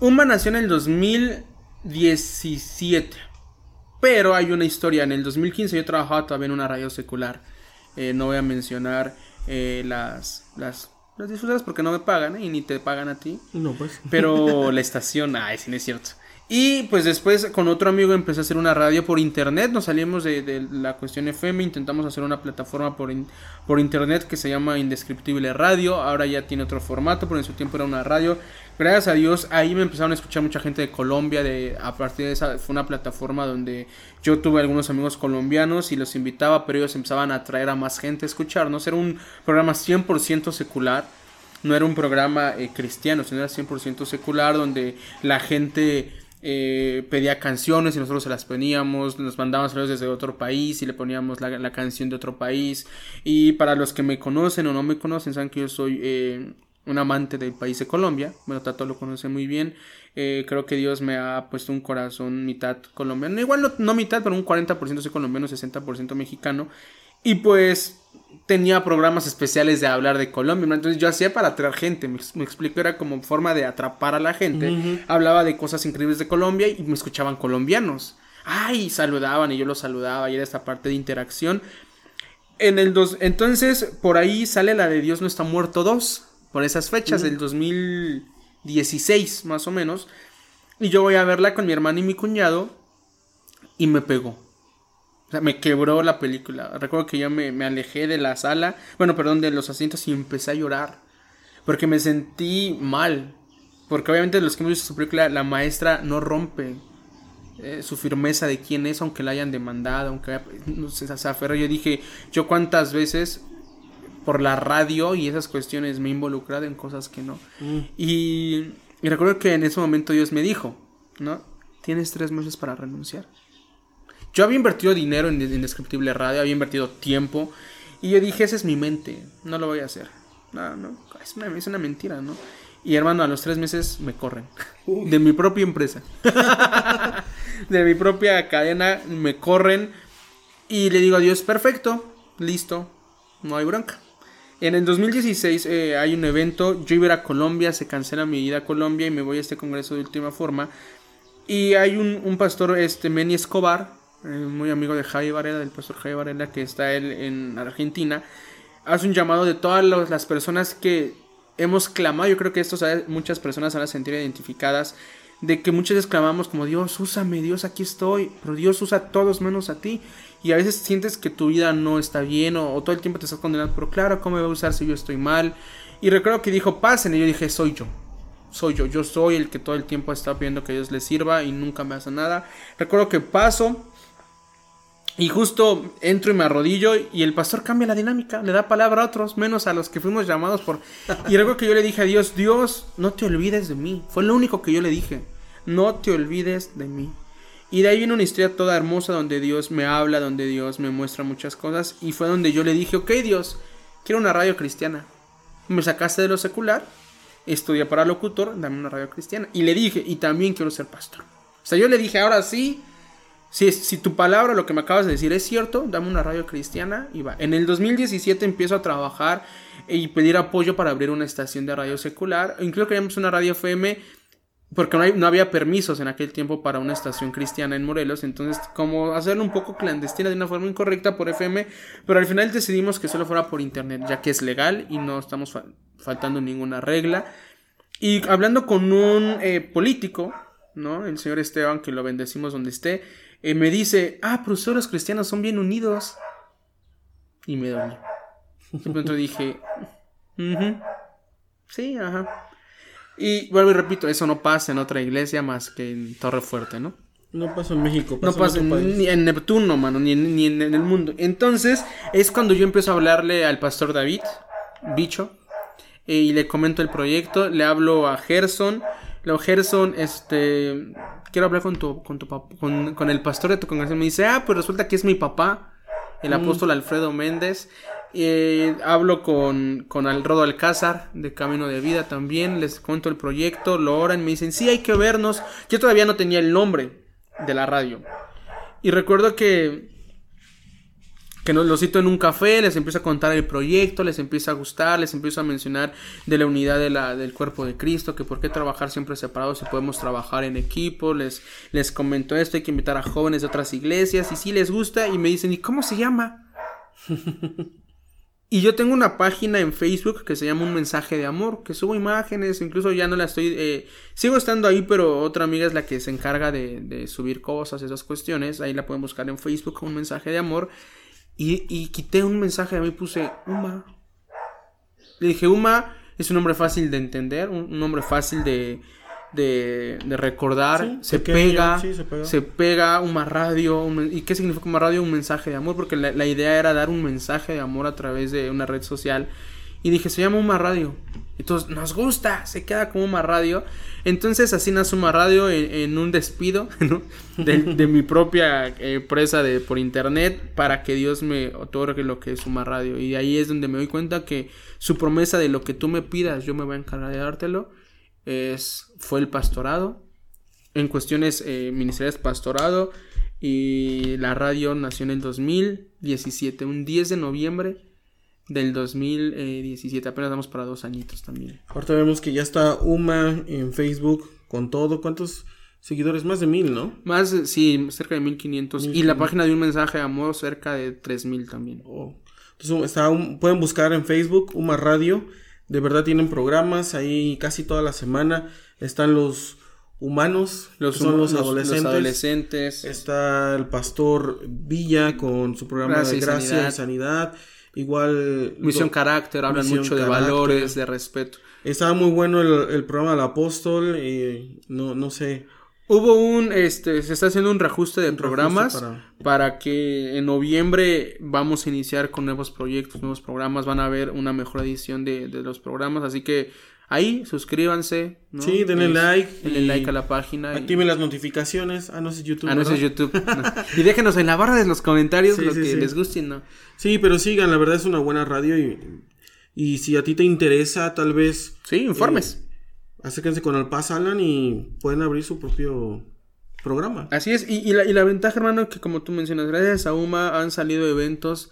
UMA nació en el 2017. Pero hay una historia. En el 2015 yo trabajaba todavía en una radio secular. Eh, no voy a mencionar eh, las, las las difusoras porque no me pagan y ni te pagan a ti. No, pues. Pero [laughs] la estación, ay, sí, no es cierto. Y pues después con otro amigo empecé a hacer una radio por internet, nos salimos de, la cuestión FM, intentamos hacer una plataforma por, por internet que se llama Indescriptible Radio, ahora ya tiene otro formato, pero en su tiempo era una radio. Gracias a Dios ahí me empezaron a escuchar mucha gente de Colombia, de, a partir de esa fue una plataforma donde yo tuve algunos amigos colombianos y los invitaba, pero ellos empezaban a atraer a más gente a escucharnos, era un programa 100% secular no era un programa eh, cristiano, sino era 100% secular, donde la gente eh, pedía canciones y nosotros se las poníamos, nos mandaban saludos desde otro país y le poníamos la, canción de otro país. Y para los que me conocen o no me conocen, saben que yo soy eh, un amante del país de Colombia. Bueno, Tato lo conoce muy bien. Eh, creo que Dios me ha puesto un corazón mitad colombiano. Igual no, no mitad, pero un 40% soy colombiano, 60% mexicano. Y pues tenía programas especiales de hablar de Colombia. Entonces yo hacía para atraer gente, me, explico, era como forma de atrapar a la gente. Hablaba de cosas increíbles de Colombia y me escuchaban colombianos. Ay, saludaban y yo los saludaba y era esta parte de interacción. En el dos, entonces por ahí sale la de Dios no está muerto 2, por esas fechas del 2016 más o menos. Y yo voy a verla con mi hermano y mi cuñado y me pegó. O sea, me quebró la película. Recuerdo que yo me, alejé de la sala, bueno, perdón, de los asientos y empecé a llorar. Porque me sentí mal. Porque obviamente los que hemos visto su película, la maestra no rompe eh, su firmeza de quién es, aunque la hayan demandado, aunque no sé, se aferra. Yo dije, yo cuántas veces por la radio y esas cuestiones me he involucrado en cosas que no. Mm. Y, y recuerdo que en ese momento Dios me dijo, ¿no? Tienes tres meses para renunciar. Yo había invertido dinero en Indescriptible Radio, había invertido tiempo. Y yo dije, esa es mi mente, no lo voy a hacer. No, no, es una, es una mentira, ¿no? Y hermano, a los tres meses me corren. [laughs] De mi propia empresa. [laughs] de mi propia cadena me corren. Y le digo a Dios, perfecto, listo, no hay bronca. En el 2016 eh, hay un evento, yo iba a Colombia, se cancela mi ida a Colombia y me voy a este congreso de última forma. Y hay un, pastor, este Meni Escobar, muy amigo de Javi Varela, del pastor Javi Varela, que está él en Argentina, hace un llamado de todas las personas que hemos clamado, yo creo que esto muchas personas van a sentir identificadas, de que muchas veces clamamos como Dios, úsame, Dios, aquí estoy, pero Dios usa a todos menos a ti. Y a veces sientes que tu vida no está bien o, todo el tiempo te estás condenando, pero claro, ¿cómo me va a usar si yo estoy mal? Y recuerdo que dijo, pasen, y yo dije, soy yo. Soy yo, yo soy el que todo el tiempo está viendo que Dios le sirva y nunca me hace nada. Recuerdo que paso, y justo entro y me arrodillo y el pastor cambia la dinámica, le da palabra a otros, menos a los que fuimos llamados por... Y algo que yo le dije a Dios, Dios, no te olvides de mí. Fue lo único que yo le dije, no te olvides de mí. Y de ahí viene una historia toda hermosa donde Dios me habla, donde Dios me muestra muchas cosas. Y fue donde yo le dije, ok Dios, quiero una radio cristiana. Me sacaste de lo secular, estudia para locutor, dame una radio cristiana. Y le dije, y también quiero ser pastor. O sea, yo le dije, ahora sí, si, si tu palabra, lo que me acabas de decir es cierto, dame una radio cristiana y va. En el 2017 empiezo a trabajar y pedir apoyo para abrir una estación de radio secular. Incluso queríamos una radio FM porque no, no, había permisos en aquel tiempo para una estación cristiana en Morelos, entonces como hacerlo un poco clandestina de una forma incorrecta por FM, pero al final decidimos que solo fuera por internet, ya que es legal y no estamos faltando ninguna regla. Y hablando con un eh, político, ¿no? El señor Esteban, que lo bendecimos donde esté, eh, me dice, ah, pero los cristianos son bien unidos. Y me dolió. De pronto dije, sí, ajá. Y vuelvo y repito, eso no pasa en otra iglesia más que en Torre Fuerte, ¿no? No pasa en México. no pasa ni en Neptuno, mano, ni en, ni en, el mundo. Entonces es cuando yo empiezo a hablarle al pastor David, bicho, y le comento el proyecto, le hablo a Gerson. Luego Gerson, este, quiero hablar con tu, con tu con, con, el pastor de tu congregación. Me dice, ah, pues resulta que es mi papá, el mm. apóstol Alfredo Méndez. Eh, hablo con, con Rodo Alcázar de Camino de Vida también, les cuento el proyecto, lo oran, me dicen, sí, hay que vernos. Yo todavía no tenía el nombre de la radio. Y recuerdo que, que nos lo cito en un café, les empiezo a contar el proyecto, les empieza a gustar, les empiezo a mencionar de la unidad de la, del cuerpo de Cristo, que por qué trabajar siempre separados si podemos trabajar en equipo, les, les comento esto, hay que invitar a jóvenes de otras iglesias, y si les gusta, y me dicen, ¿y cómo se llama? [laughs] Y yo tengo una página en Facebook que se llama Un Mensaje de Amor, que subo imágenes, incluso ya no la estoy... Eh, sigo estando ahí, pero otra amiga es la que se encarga de, subir cosas, esas cuestiones. Ahí la pueden buscar en Facebook, Un Mensaje de Amor. Y, y quité un mensaje de mí, puse Uma. Le dije, Uma es un nombre fácil de entender, un nombre fácil de, de, recordar, se, pega, se, pega, más radio. ¿Y qué significa más radio? Un mensaje de amor, porque la, idea era dar un mensaje de amor a través de una red social. Y dije, se llama Uma Radio. Entonces, nos gusta, se queda como Uma Radio. Entonces, así nace Uma Radio en, un despido [laughs] de, mi propia empresa de, por internet para que Dios me otorgue lo que es Uma Radio. Y ahí es donde me doy cuenta que su promesa de lo que tú me pidas, yo me voy a encargar de dártelo es, fue el pastorado. En cuestiones eh, ministeriales, pastorado. Y la radio nació en el 2017, un 10 de noviembre del 2017. Apenas damos para dos añitos también. Ahorita vemos que ya está Uma en Facebook con todo. ¿Cuántos seguidores? Más de mil, ¿no? Más, sí, cerca de 1500. Y la página de un mensaje de amor cerca de 3000 también. Oh. Entonces está pueden buscar en Facebook Uma Radio de verdad tienen programas ahí casi toda la semana. Están los humanos, los son los, adolescentes. Está el pastor Villa con su programa de gracia y sanidad. Igual. Misión Carácter, hablan mucho de valores, de respeto. Estaba muy bueno el, el programa del apóstol. Y no, no sé. Hubo un, este, se está haciendo un reajuste de programas para... que en noviembre vamos a iniciar con nuevos proyectos, nuevos programas, van a haber una mejor edición de, de los programas, así que Ahí, suscríbanse. ¿no? Sí, denle Es- like. Denle y like a la página. y- Activen las notificaciones. Ah, no sé YouTube. Ah, no, es. YouTube. [laughs] no. Y déjenos en la barra de los comentarios Sí, lo sí, que sí. les guste no. Sí, pero sigan, la verdad es una buena radio y, y si a ti te interesa, tal vez Sí, informes. acérquense con el Paz Alan y pueden abrir su propio programa. Así es. Y, y la, y la ventaja, hermano, que como tú mencionas, gracias a UMA han salido eventos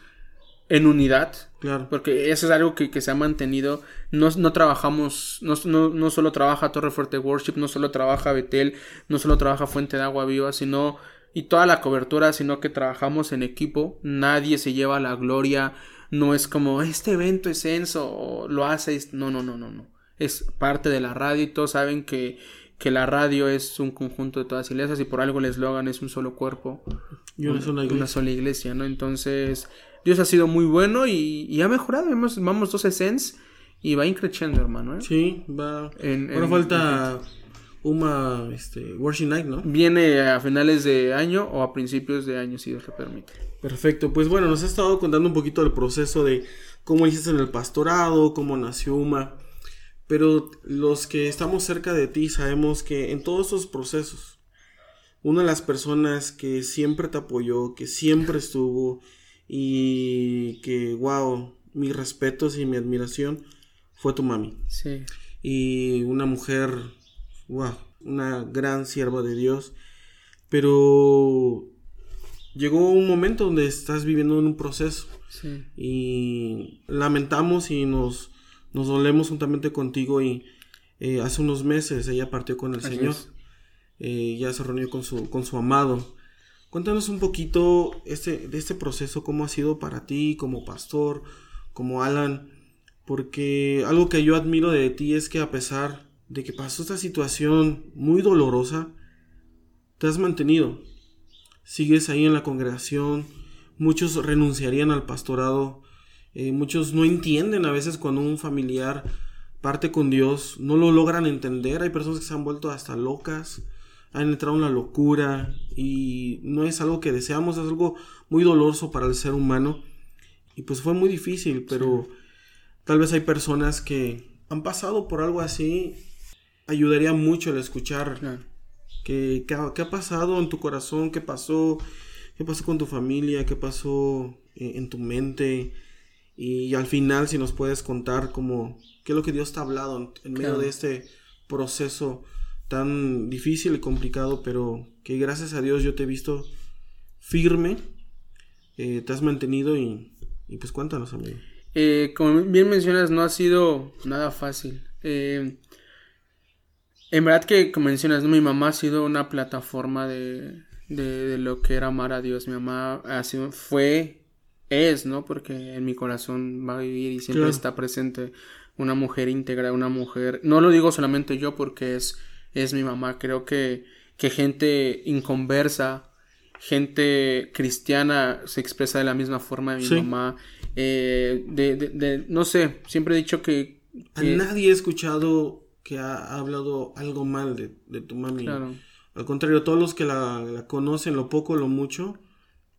en unidad. Claro. Porque eso es algo que, que se ha mantenido. No, no trabajamos, no, no, no solo trabaja Torre Fuerte Worship, no solo trabaja Betel, no solo trabaja Fuente de Agua Viva, sino. Y toda la cobertura, sino que trabajamos en equipo. Nadie se lleva la gloria. No es como, este evento es censo, o lo haces. No, no, no, no, no. Es parte de la radio y todos saben que, que la radio es un conjunto de todas las iglesias y por algo el eslogan es un solo cuerpo Y una sola iglesia. una sola iglesia, ¿no? Entonces, Dios ha sido muy bueno y, y ha mejorado. Hemos, vamos 12 cents y va increciendo, hermano. ¿eh? Sí, va. En- Ahora en- falta Uma este, Worship Night, ¿no? Viene a finales de año o a principios de año, si Dios lo permite. Perfecto, pues bueno, nos has estado contando un poquito del proceso de cómo hiciste en el pastorado, cómo nació Uma, pero los que estamos cerca de ti sabemos que en todos esos procesos, una de las personas que siempre te apoyó, que siempre estuvo y que, wow, mis respetos y mi admiración fue tu mami. Sí. y una mujer, wow, una gran sierva de Dios, pero llegó un momento donde estás viviendo en un proceso Sí. y lamentamos y nos, nos dolemos juntamente contigo y eh, hace unos meses ella partió con el Así Señor. Eh, ya se reunió con su, con su amado. Cuéntanos un poquito este, de este proceso, cómo ha sido para ti como pastor, como Alan, porque algo que yo admiro de ti es que a pesar de que pasó esta situación muy dolorosa, te has mantenido. Sigues ahí en la congregación, muchos renunciarían al pastorado, eh, muchos no entienden a veces cuando un familiar parte con Dios, no lo logran entender, hay personas que se han vuelto hasta locas, han entrado en la locura y no es algo que deseamos, es algo muy doloroso para el ser humano y pues fue muy difícil, pero tal vez hay personas que han pasado por algo así, ayudaría mucho el escuchar Claro. ¿Qué, ha, pasado en tu corazón? ¿Qué pasó? ¿Qué pasó con tu familia? ¿Qué pasó eh, en tu mente? Y, al final, si nos puedes contar como qué es lo que Dios te ha hablado en, en medio Claro. de este proceso tan difícil y complicado, pero que gracias a Dios yo te he visto firme, eh, te has mantenido y, y pues cuéntanos, amigo. Eh, como bien mencionas, no ha sido nada fácil. Eh, en verdad que, como mencionas, ¿no? mi mamá ha sido una plataforma de, de, de lo que era amar a Dios. Mi mamá ha sido, fue, es, ¿no? Porque en mi corazón va a vivir y siempre Claro. está presente una mujer íntegra, una mujer... No lo digo solamente yo porque es, es mi mamá. Creo que, que gente inconversa, gente cristiana se expresa de la misma forma de mi Sí. mamá. Eh, de, de, de- no sé, siempre he dicho que... A nadie he escuchado que ha hablado algo mal de, de tu mami. Claro. Al contrario, todos los que la, la conocen, lo poco, lo mucho,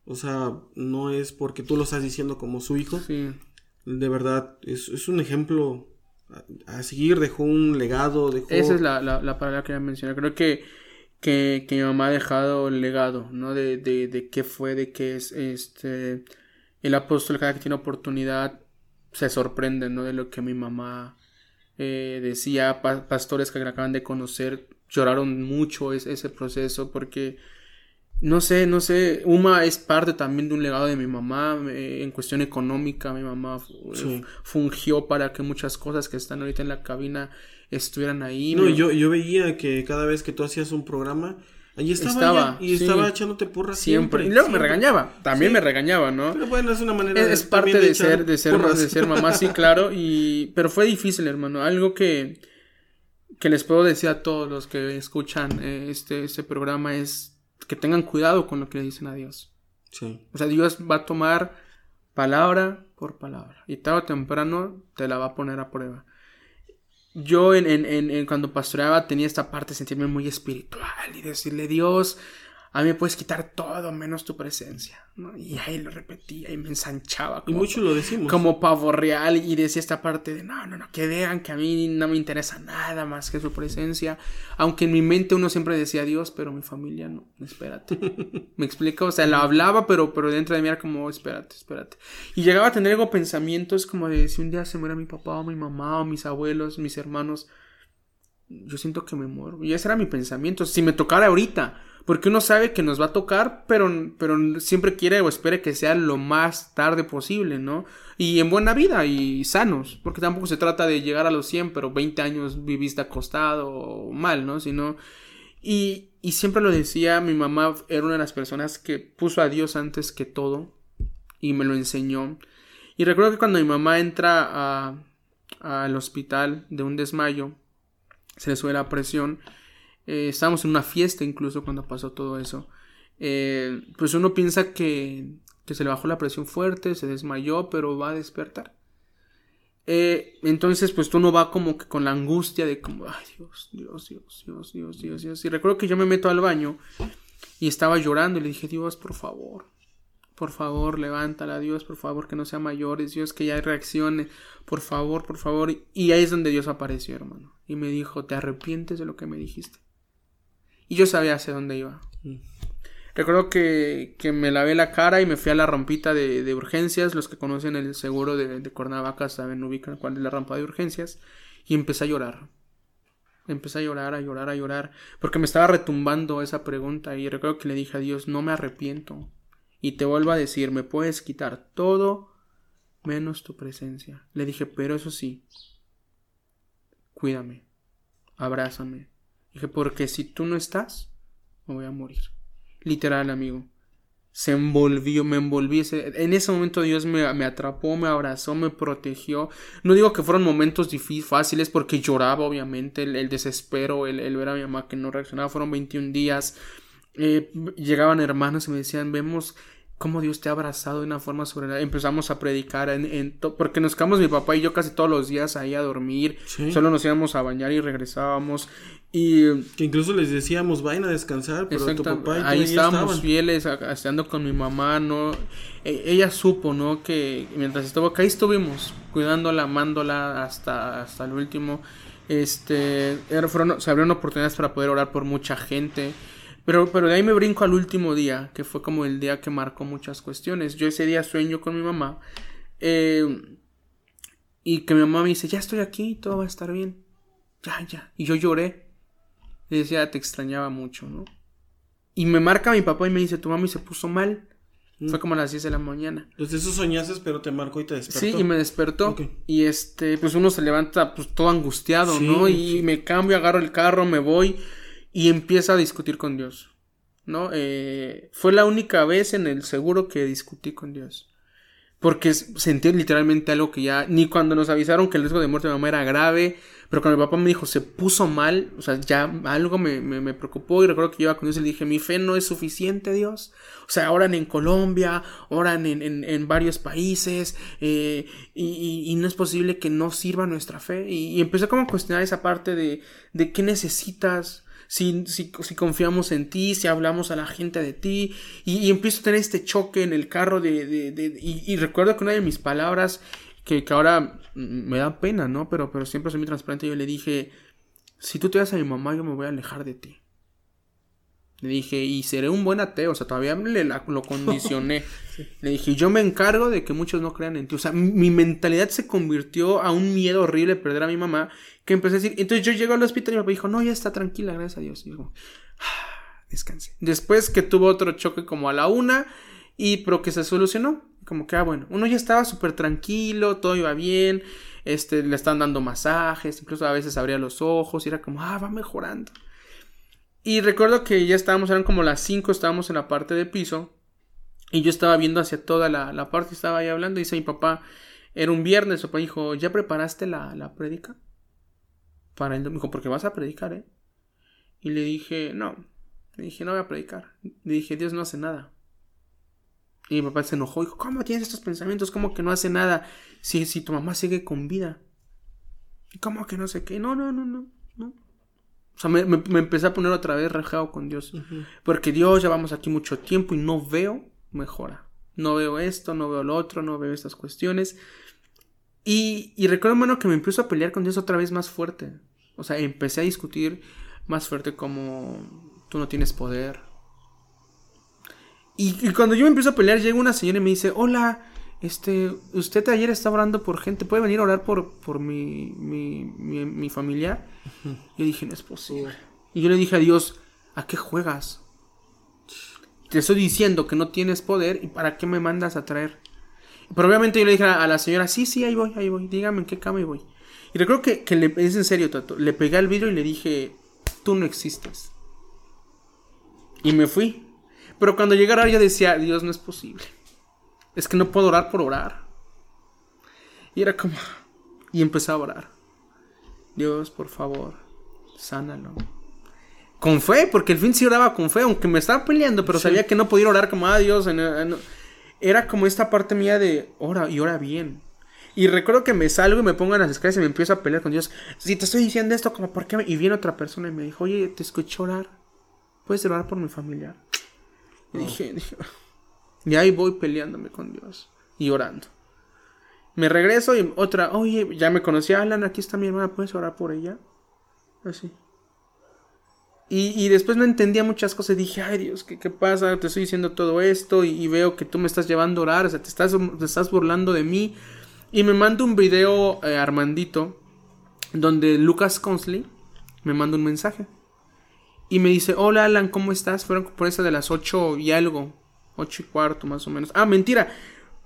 o sea, no es porque tú lo estás diciendo como su hijo. Sí, De verdad, es, es un ejemplo a, seguir, dejó un legado, dejó... esa es la, la, la palabra que ya mencioné. Creo que, que, que mi mamá ha dejado el legado, ¿no? De, de, de qué fue, de qué es este... El apóstol cada que tiene oportunidad se sorprende, ¿no? De lo que mi mamá eh, decía. Pa- pastores que acaban de conocer lloraron mucho es- ese proceso porque... No sé, no sé, Uma es parte también de un legado de mi mamá eh, en cuestión económica. Mi mamá Sí. fungió para que muchas cosas que están ahorita en la cabina estuvieran ahí. No, yo, yo veía que cada vez que tú hacías un programa, allí estaba, Estaba, ella, y sí. estaba echándote porras siempre. siempre. Y luego me regañaba, también Sí. me regañaba, ¿no? Pero bueno, es una manera Es, de es parte de ser, de ser, porras. de ser mamá, sí, claro. Y, pero fue difícil, hermano. Algo que, que les puedo decir a todos los que escuchan eh, este, este programa es que tengan cuidado con lo que le dicen a Dios. Sí. O sea, Dios va a tomar palabra por palabra. Y tarde o temprano te la va a poner a prueba. Yo en, en, en, cuando pastoreaba tenía esta parte de sentirme muy espiritual y decirle Dios, a mí me puedes quitar todo menos tu presencia. ¿no? Y ahí lo repetía y me ensanchaba. y mucho lo decimos. Como pavo real y decía esta parte de, no, no, no, que vean que a mí no me interesa nada más que su presencia. Aunque en mi mente uno siempre decía Dios, pero mi familia no, espérate. [laughs] ¿Me explico? O sea, lo hablaba, pero, pero dentro de mí era como, espérate, espérate. Y llegaba a tener algo pensamientos como de, si un día se muere mi papá o mi mamá o mis abuelos, mis hermanos, yo siento que me muero. Y ese era mi pensamiento. Si me tocara ahorita porque uno sabe que nos va a tocar, pero, pero siempre quiere o espera que sea lo más tarde posible, ¿no? Y en buena vida y sanos, porque tampoco se trata de llegar a los 100, pero 20 años viviste acostado o mal, ¿no? Sino... Y, y siempre lo decía, mi mamá era una de las personas que puso a Dios antes que todo y me lo enseñó. Y recuerdo que cuando mi mamá entra al hospital de un desmayo, se le sube la presión eh, estábamos en una fiesta incluso cuando pasó todo eso. Eh, pues uno piensa que, que, se le bajó la presión fuerte, se desmayó, pero va a despertar. Eh, entonces, pues tú no va como que con la angustia de como, ay Dios, Dios, Dios, Dios, Dios, Dios, Dios. Y recuerdo que yo me meto al baño y estaba llorando y le dije, Dios, por favor, por favor, levántala, Dios, por favor, que no sea mayores, Dios, que ya reaccione, por favor, por favor. Y ahí es donde Dios apareció, hermano. Y me dijo, ¿te arrepientes de lo que me dijiste? Y yo sabía hacia dónde iba. Recuerdo que, que, me lavé la cara y me fui a la rampita de, de urgencias. Los que conocen el seguro de, de Cuernavaca saben, ubican cuál es la rampa de urgencias. Y empecé a llorar. Empecé a llorar, a llorar, a llorar. Porque me estaba retumbando esa pregunta. Y recuerdo que le dije a Dios, no me arrepiento. Y te vuelvo a decir, me puedes quitar todo menos tu presencia. Le dije, pero eso sí, cuídame, abrázame, Dije, porque si tú no estás, me voy a morir. Literal, amigo. Se envolvió, me envolví. en ese momento Dios me, atrapó, me abrazó, me protegió. No digo que fueron momentos difíciles, fáciles, porque lloraba, obviamente, el, desespero, el, ver a mi mamá que no reaccionaba. Fueron 21 días. Eh, llegaban hermanos y me decían, vemos cómo Dios te ha abrazado de una forma sobrenatural. Empezamos a predicar en, porque nos quedamos mi papá y yo casi todos los días ahí a dormir. Solo nos íbamos a bañar y regresábamos. Y que incluso les decíamos, vayan a descansar, pero tu papá y ahí estábamos fieles, estando con mi mamá, ¿no? E, ella supo, ¿no? Que mientras estuvo acá, ahí estuvimos, cuidándola, amándola hasta, hasta el último. Este, se abrieron oportunidades para poder orar por mucha gente. Pero, pero de ahí me brinco al último día, que fue como el día que marcó muchas cuestiones. Yo ese día sueño con mi mamá. Eh, y que mi mamá me dice, ya estoy aquí, todo va a estar bien. Ya, ya. Y yo lloré. Y decía, te extrañaba mucho, ¿no? Y me marca mi papá y me dice, tu mami se puso mal. Mm. Fue como a las 10 de la mañana. Entonces eso soñaste, pero te marcó y te despertó. Sí, y me despertó. Y este, pues uno se levanta pues todo angustiado, ¿no? Y me cambio, agarro el carro, me voy y empieza a discutir con Dios. ¿No? Eh, fue la única vez en el seguro que discutí con Dios. Porque sentí literalmente algo que ya, ni cuando nos avisaron que el riesgo de muerte de mamá era grave, pero cuando mi papá me dijo se puso mal, o sea, ya algo me, me, preocupó y recuerdo que yo iba con Dios y le dije, mi fe no es suficiente, Dios. O sea, oran en Colombia, oran en, en, en varios países eh, y, no es posible que no sirva nuestra fe. Y, y empecé como a cuestionar esa parte de, de qué necesitas, si, si, si, confiamos en ti, si hablamos a la gente de ti, y, empiezo a tener este choque en el carro de, de, de y, recuerdo que una de mis palabras, que, que, ahora me da pena, ¿no? Pero, pero siempre soy muy transparente, yo le dije, si tú te vas a mi mamá, yo me voy a alejar de ti. Le dije, y seré un buen ateo, o sea, todavía le, lo condicioné. [laughs] Le dije, yo me encargo de que muchos no crean en ti. O sea, mi mentalidad se convirtió a un miedo horrible perder a mi mamá, que empecé a decir, entonces yo llego al hospital y mi papá dijo, no, ya está tranquila, gracias a Dios. Y digo, ah, descanse. Después que tuvo otro choque como a la una, y pero que se solucionó. Como que, ah, bueno, uno ya estaba súper tranquilo, todo iba bien, este, le están dando masajes, incluso a veces abría los ojos y era como, ah, va mejorando. Y recuerdo que ya estábamos, eran como las 5, estábamos en la parte de piso. Y yo estaba viendo hacia toda la, la parte, estaba ahí hablando. Y dice mi papá, era un viernes, papá dijo, ¿ya preparaste la, la prédica? Para el domingo, porque vas a predicar, ¿eh? Y le dije, no. Le dije, no voy a predicar. Le dije, Dios no hace nada. Y mi papá se enojó. Dijo, ¿cómo tienes estos pensamientos? ¿Cómo que no hace nada? Si, si tu mamá sigue con vida. ¿Cómo que no sé qué? No, no, no, no. no. O sea, me, me, empecé a poner otra vez rajado con Dios. Porque Dios, ya vamos aquí mucho tiempo y no veo mejora. No veo esto, no veo lo otro, no veo estas cuestiones. Y, y recuerdo, hermano, que me empiezo a pelear con Dios otra vez más fuerte. O sea, empecé a discutir más fuerte como tú no tienes poder. Y, cuando yo me empiezo a pelear, llega una señora y me dice, hola, este, usted ayer estaba orando por gente, ¿puede venir a orar por, por mi, mi, mi, familiar? Yo dije, no es posible. Y yo le dije a Dios, ¿a qué juegas? Te estoy diciendo que no tienes poder y para qué me mandas a traer. Pero obviamente yo le dije a la señora, sí, sí, ahí voy, ahí voy, dígame en qué cama voy. Y recuerdo que, que le, es en serio, Tato, le pegué al vidrio y le dije, tú no existes. Y me fui. Pero cuando llegara yo decía, Dios, no es posible. Es que no puedo orar por orar. Y era como... Y empecé a orar. Dios, por favor, sánalo. Con fe, porque el fin sí oraba con fe, aunque me estaba peleando, pero sabía que no podía orar como, a ah, Dios. Era como esta parte mía de, ora y ora bien. Y recuerdo que me salgo y me pongo en las escaleras y me empiezo a pelear con Dios. Si te estoy diciendo esto, como, ¿por qué? Y viene otra persona y me dijo, oye, te escuché orar. ¿Puedes orar por mi familiar? Y dije, [laughs] dije, y ahí voy peleándome con Dios y orando. Me regreso y otra, oye, ya me conocía Alan, aquí está mi hermana, ¿puedes orar por ella? Así. Y, después no entendía muchas cosas. Dije, ay Dios, ¿qué, qué pasa? Te estoy diciendo todo esto y, veo que tú me estás llevando a orar, o sea, te estás, te estás burlando de mí. Y me manda un video eh, Armandito, donde Lucas Consley me manda un mensaje. Y me dice, hola Alan, ¿cómo estás? Fueron por esa de las 8 y algo. 8 y cuarto más o menos. Ah, mentira.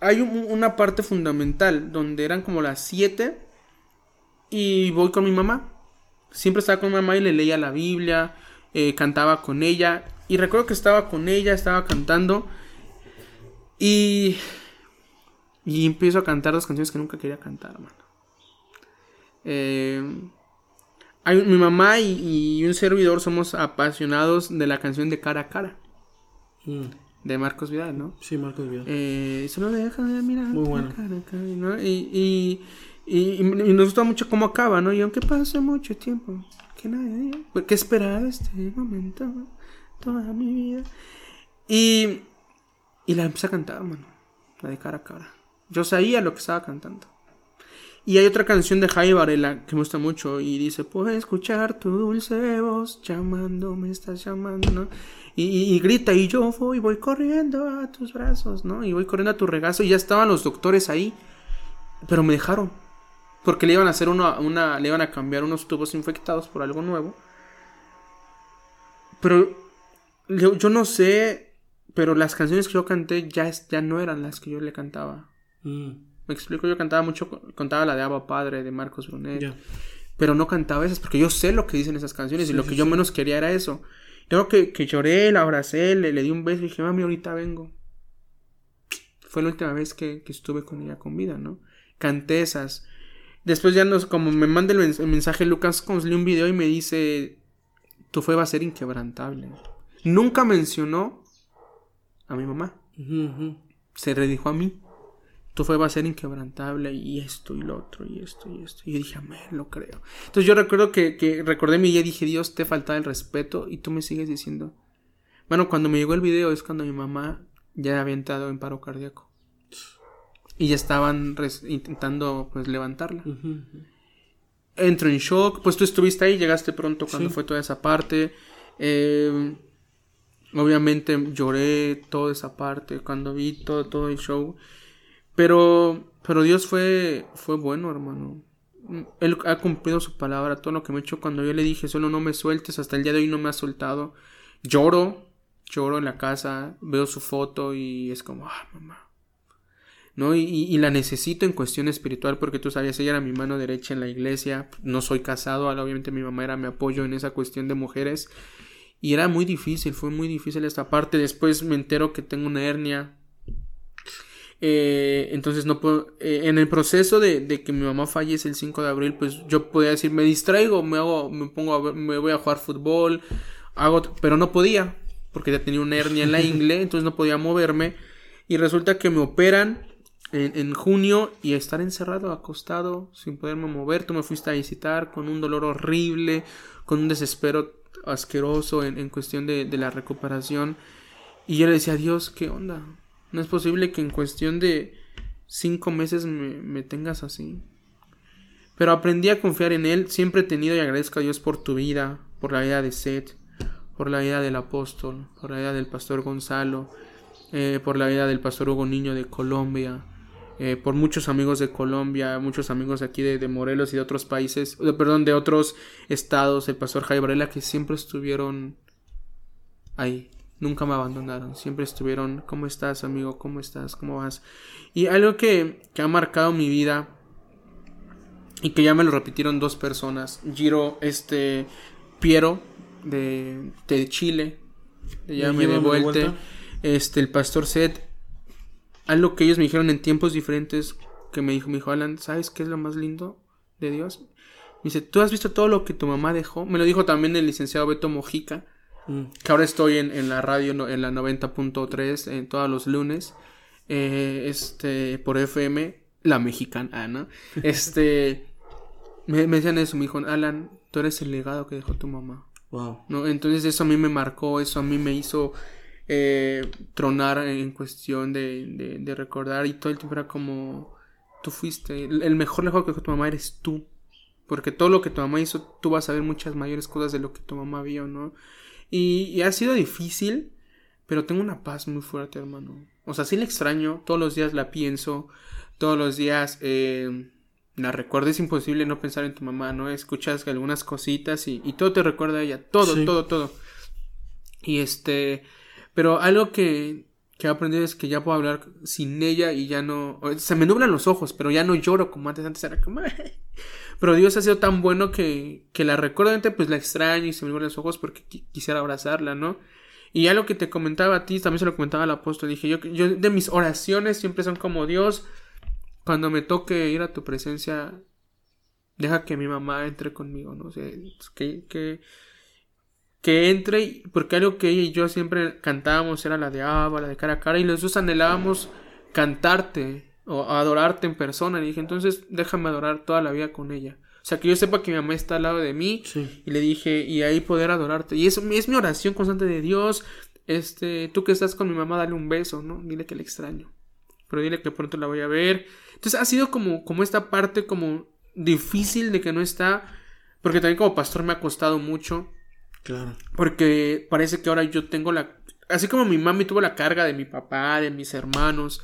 Hay una parte fundamental donde eran como las 7 y voy con mi mamá. Siempre estaba con mi mamá y le leía la Biblia, eh, cantaba con ella. Y recuerdo que estaba con ella, estaba cantando. Y, y empiezo a cantar dos canciones que nunca quería cantar, hermano. Eh, hay, mi mamá y, un servidor somos apasionados de la canción de Cara a Cara. Mm. De Marcos Vidal, ¿no? Sí, Marcos Vidal. Eh, solo deja de mirar. Muy bueno. y, y, nos gusta mucho cómo acaba, ¿no? Y aunque pase mucho tiempo, que nadie. ¿Qué esperaba este momento? Toda mi vida. Y. Y la empecé a cantar, mano. La de cara a cara. Yo sabía lo que estaba cantando. Y hay otra canción de Jaime Varela que me gusta mucho y dice, puedo escuchar tu dulce voz llamando, me estás llamando, ¿no? Y, grita y yo voy, voy corriendo a tus brazos, ¿no? Y voy corriendo a tu regazo y ya estaban los doctores ahí, pero me dejaron. Porque le iban a hacer una, una, le iban a cambiar unos tubos infectados por algo nuevo. Pero yo, no sé, pero las canciones que yo canté ya, ya no eran las que yo le cantaba. Mm. Me explico, yo cantaba mucho, cantaba la de Abba Padre, de Marcos Brunet. Pero no cantaba esas porque yo sé lo que dicen esas canciones y lo que yo menos quería era eso. Yo que, que lloré, la abracé, le, le, di un beso y dije, mami, ahorita vengo. Fue la última vez que, estuve con ella con vida, ¿no? Canté esas. Después ya nos, como me manda el, mensaje Lucas le un video y me dice, tu fe va a ser inquebrantable. Nunca mencionó a mi mamá. Se redijo a mí tu fe va a ser inquebrantable y esto y lo otro y esto y esto. Y yo dije, amén, lo creo. Entonces yo recuerdo que, que recordé mi día y dije, Dios, te falta el respeto y tú me sigues diciendo. Bueno, cuando me llegó el video es cuando mi mamá ya había entrado en paro cardíaco. Y ya estaban intentando pues levantarla. Entro en shock, pues tú estuviste ahí, llegaste pronto cuando fue toda esa parte. Eh, obviamente lloré toda esa parte cuando vi todo, todo el show. Pero, pero Dios fue, fue bueno, hermano. Él ha cumplido su palabra, todo lo que me ha hecho cuando yo le dije, solo no me sueltes, hasta el día de hoy no me ha soltado. Lloro, lloro en la casa, veo su foto y es como, ah, mamá. ¿No? Y, y, la necesito en cuestión espiritual porque tú sabías, ella era mi mano derecha en la iglesia, no soy casado, obviamente mi mamá era mi apoyo en esa cuestión de mujeres. Y era muy difícil, fue muy difícil esta parte. Después me entero que tengo una hernia eh, entonces no puedo, eh, en el proceso de, que mi mamá fallece el 5 de abril, pues yo podía decir, me distraigo, me hago, me pongo a ver, me voy a jugar fútbol, hago, pero no podía, porque ya tenía una hernia en la [laughs] ingle, entonces no podía moverme. Y resulta que me operan en, junio y estar encerrado, acostado, sin poderme mover. Tú me fuiste a visitar con un dolor horrible, con un desespero asqueroso en, cuestión de, la recuperación. Y yo le decía, Dios, ¿qué onda? No es posible que en cuestión de cinco meses me, tengas así. Pero aprendí a confiar en Él. Siempre he tenido y agradezco a Dios por tu vida, por la vida de Seth, por la vida del apóstol, por la vida del pastor Gonzalo, eh, por la vida del pastor Hugo Niño de Colombia, eh, por muchos amigos de Colombia, muchos amigos aquí de, Morelos y de otros países, perdón, de otros estados, el pastor Jaime Varela, que siempre estuvieron ahí, nunca me abandonaron, siempre estuvieron, ¿cómo estás amigo? ¿Cómo estás? ¿Cómo vas? Y algo que, que ha marcado mi vida y que ya me lo repitieron dos personas, Giro, este, Piero, de, de Chile, ya me de vuelta, este, el pastor Seth, algo que ellos me dijeron en tiempos diferentes, que me dijo, me dijo, Alan, ¿sabes qué es lo más lindo de Dios? Me dice, ¿tú has visto todo lo que tu mamá dejó? Me lo dijo también el licenciado Beto Mojica, mm. que ahora estoy en, la radio, en la 90.3, en todos los lunes, eh, este, por FM, la mexicana, ¿no? [laughs] Este, me, me decían eso, me dijo, Alan, tú eres el legado que dejó tu mamá. Wow. ¿No? Entonces eso a mí me marcó, eso a mí me hizo eh, tronar en cuestión de, de, recordar y todo el tiempo era como tú fuiste, el mejor lejos que tu mamá eres tú. Porque todo lo que tu mamá hizo, tú vas a ver muchas mayores cosas de lo que tu mamá vio, ¿no? Y, ha sido difícil, pero tengo una paz muy fuerte, hermano. O sea, sí la extraño, todos los días la pienso, todos los días eh, la recuerdo. Es imposible no pensar en tu mamá, ¿no? Escuchas algunas cositas y, todo te recuerda a ella, todo, todo, todo. Y este, pero algo que, que he aprendido es que ya puedo hablar sin ella y ya no. Se me nublan los ojos, pero ya no lloro como antes. Antes era como. [laughs] pero Dios ha sido tan bueno que, que la recuerdo, pues la extraño y se me nublan los ojos porque quisiera abrazarla, ¿no? Y algo que te comentaba a ti, también se lo comentaba al apóstol. Dije, yo, yo de mis oraciones siempre son como Dios. Cuando me toque ir a tu presencia, deja que mi mamá entre conmigo, ¿no? O sea, que, que, que entre, porque algo que ella y yo siempre cantábamos era la de Abba, la de cara a cara, y los dos anhelábamos cantarte o adorarte en persona. Y dije, entonces déjame adorar toda la vida con ella. O sea, que yo sepa que mi mamá está al lado de mí. Y le dije, y ahí poder adorarte. Y eso es mi oración constante de Dios. Este, tú que estás con mi mamá, dale un beso, ¿no? Dile que le extraño. Pero dile que pronto la voy a ver. Entonces ha sido como, como esta parte como difícil de que no está. Porque también como pastor me ha costado mucho Claro. Porque parece que ahora yo tengo la. Así como mi mami tuvo la carga de mi papá, de mis hermanos.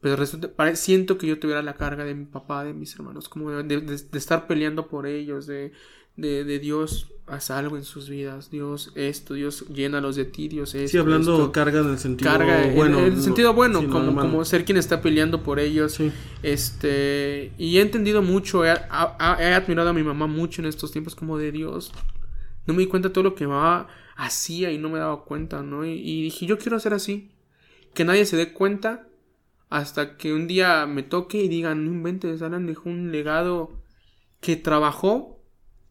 Pues resulta, siento que yo tuviera la carga de mi papá, de mis hermanos. Como de, estar peleando por ellos. De, de, Dios, haz algo en sus vidas. Dios, esto, Dios, llénalos de ti, Dios, esto. Sí, hablando carga en el sentido bueno. En, el sentido bueno, como, como ser quien está peleando por ellos. Este. Y he entendido mucho, he, he admirado a mi mamá mucho en estos tiempos, como de Dios no me di cuenta de todo lo que mamá hacía y no me daba cuenta, ¿no? Y, dije, yo quiero hacer así. Que nadie se dé cuenta hasta que un día me toque y digan, no inventes, Alan dejó un legado que trabajó,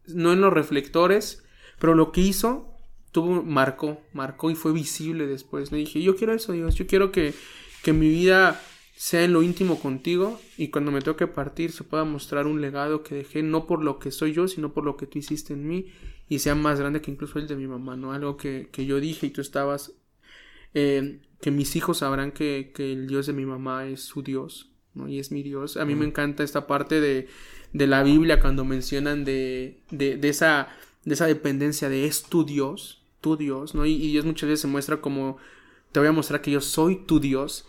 no en los reflectores, pero lo que hizo, tuvo, marcó, marcó y fue visible después. Le dije, yo quiero eso, Dios, yo quiero que, que mi vida sea en lo íntimo contigo y cuando me toque partir se pueda mostrar un legado que dejé no por lo que soy yo, sino por lo que tú hiciste en mí y sea más grande que incluso el de mi mamá, ¿no? Algo que, yo dije y tú estabas, eh, que mis hijos sabrán que, el Dios de mi mamá es su Dios, ¿no? Y es mi Dios. A mí me encanta esta parte de, de la Biblia cuando mencionan de, de, de, esa, de esa dependencia de es tu Dios, tu Dios, ¿no? Y, y Dios muchas veces se muestra como, te voy a mostrar que yo soy tu Dios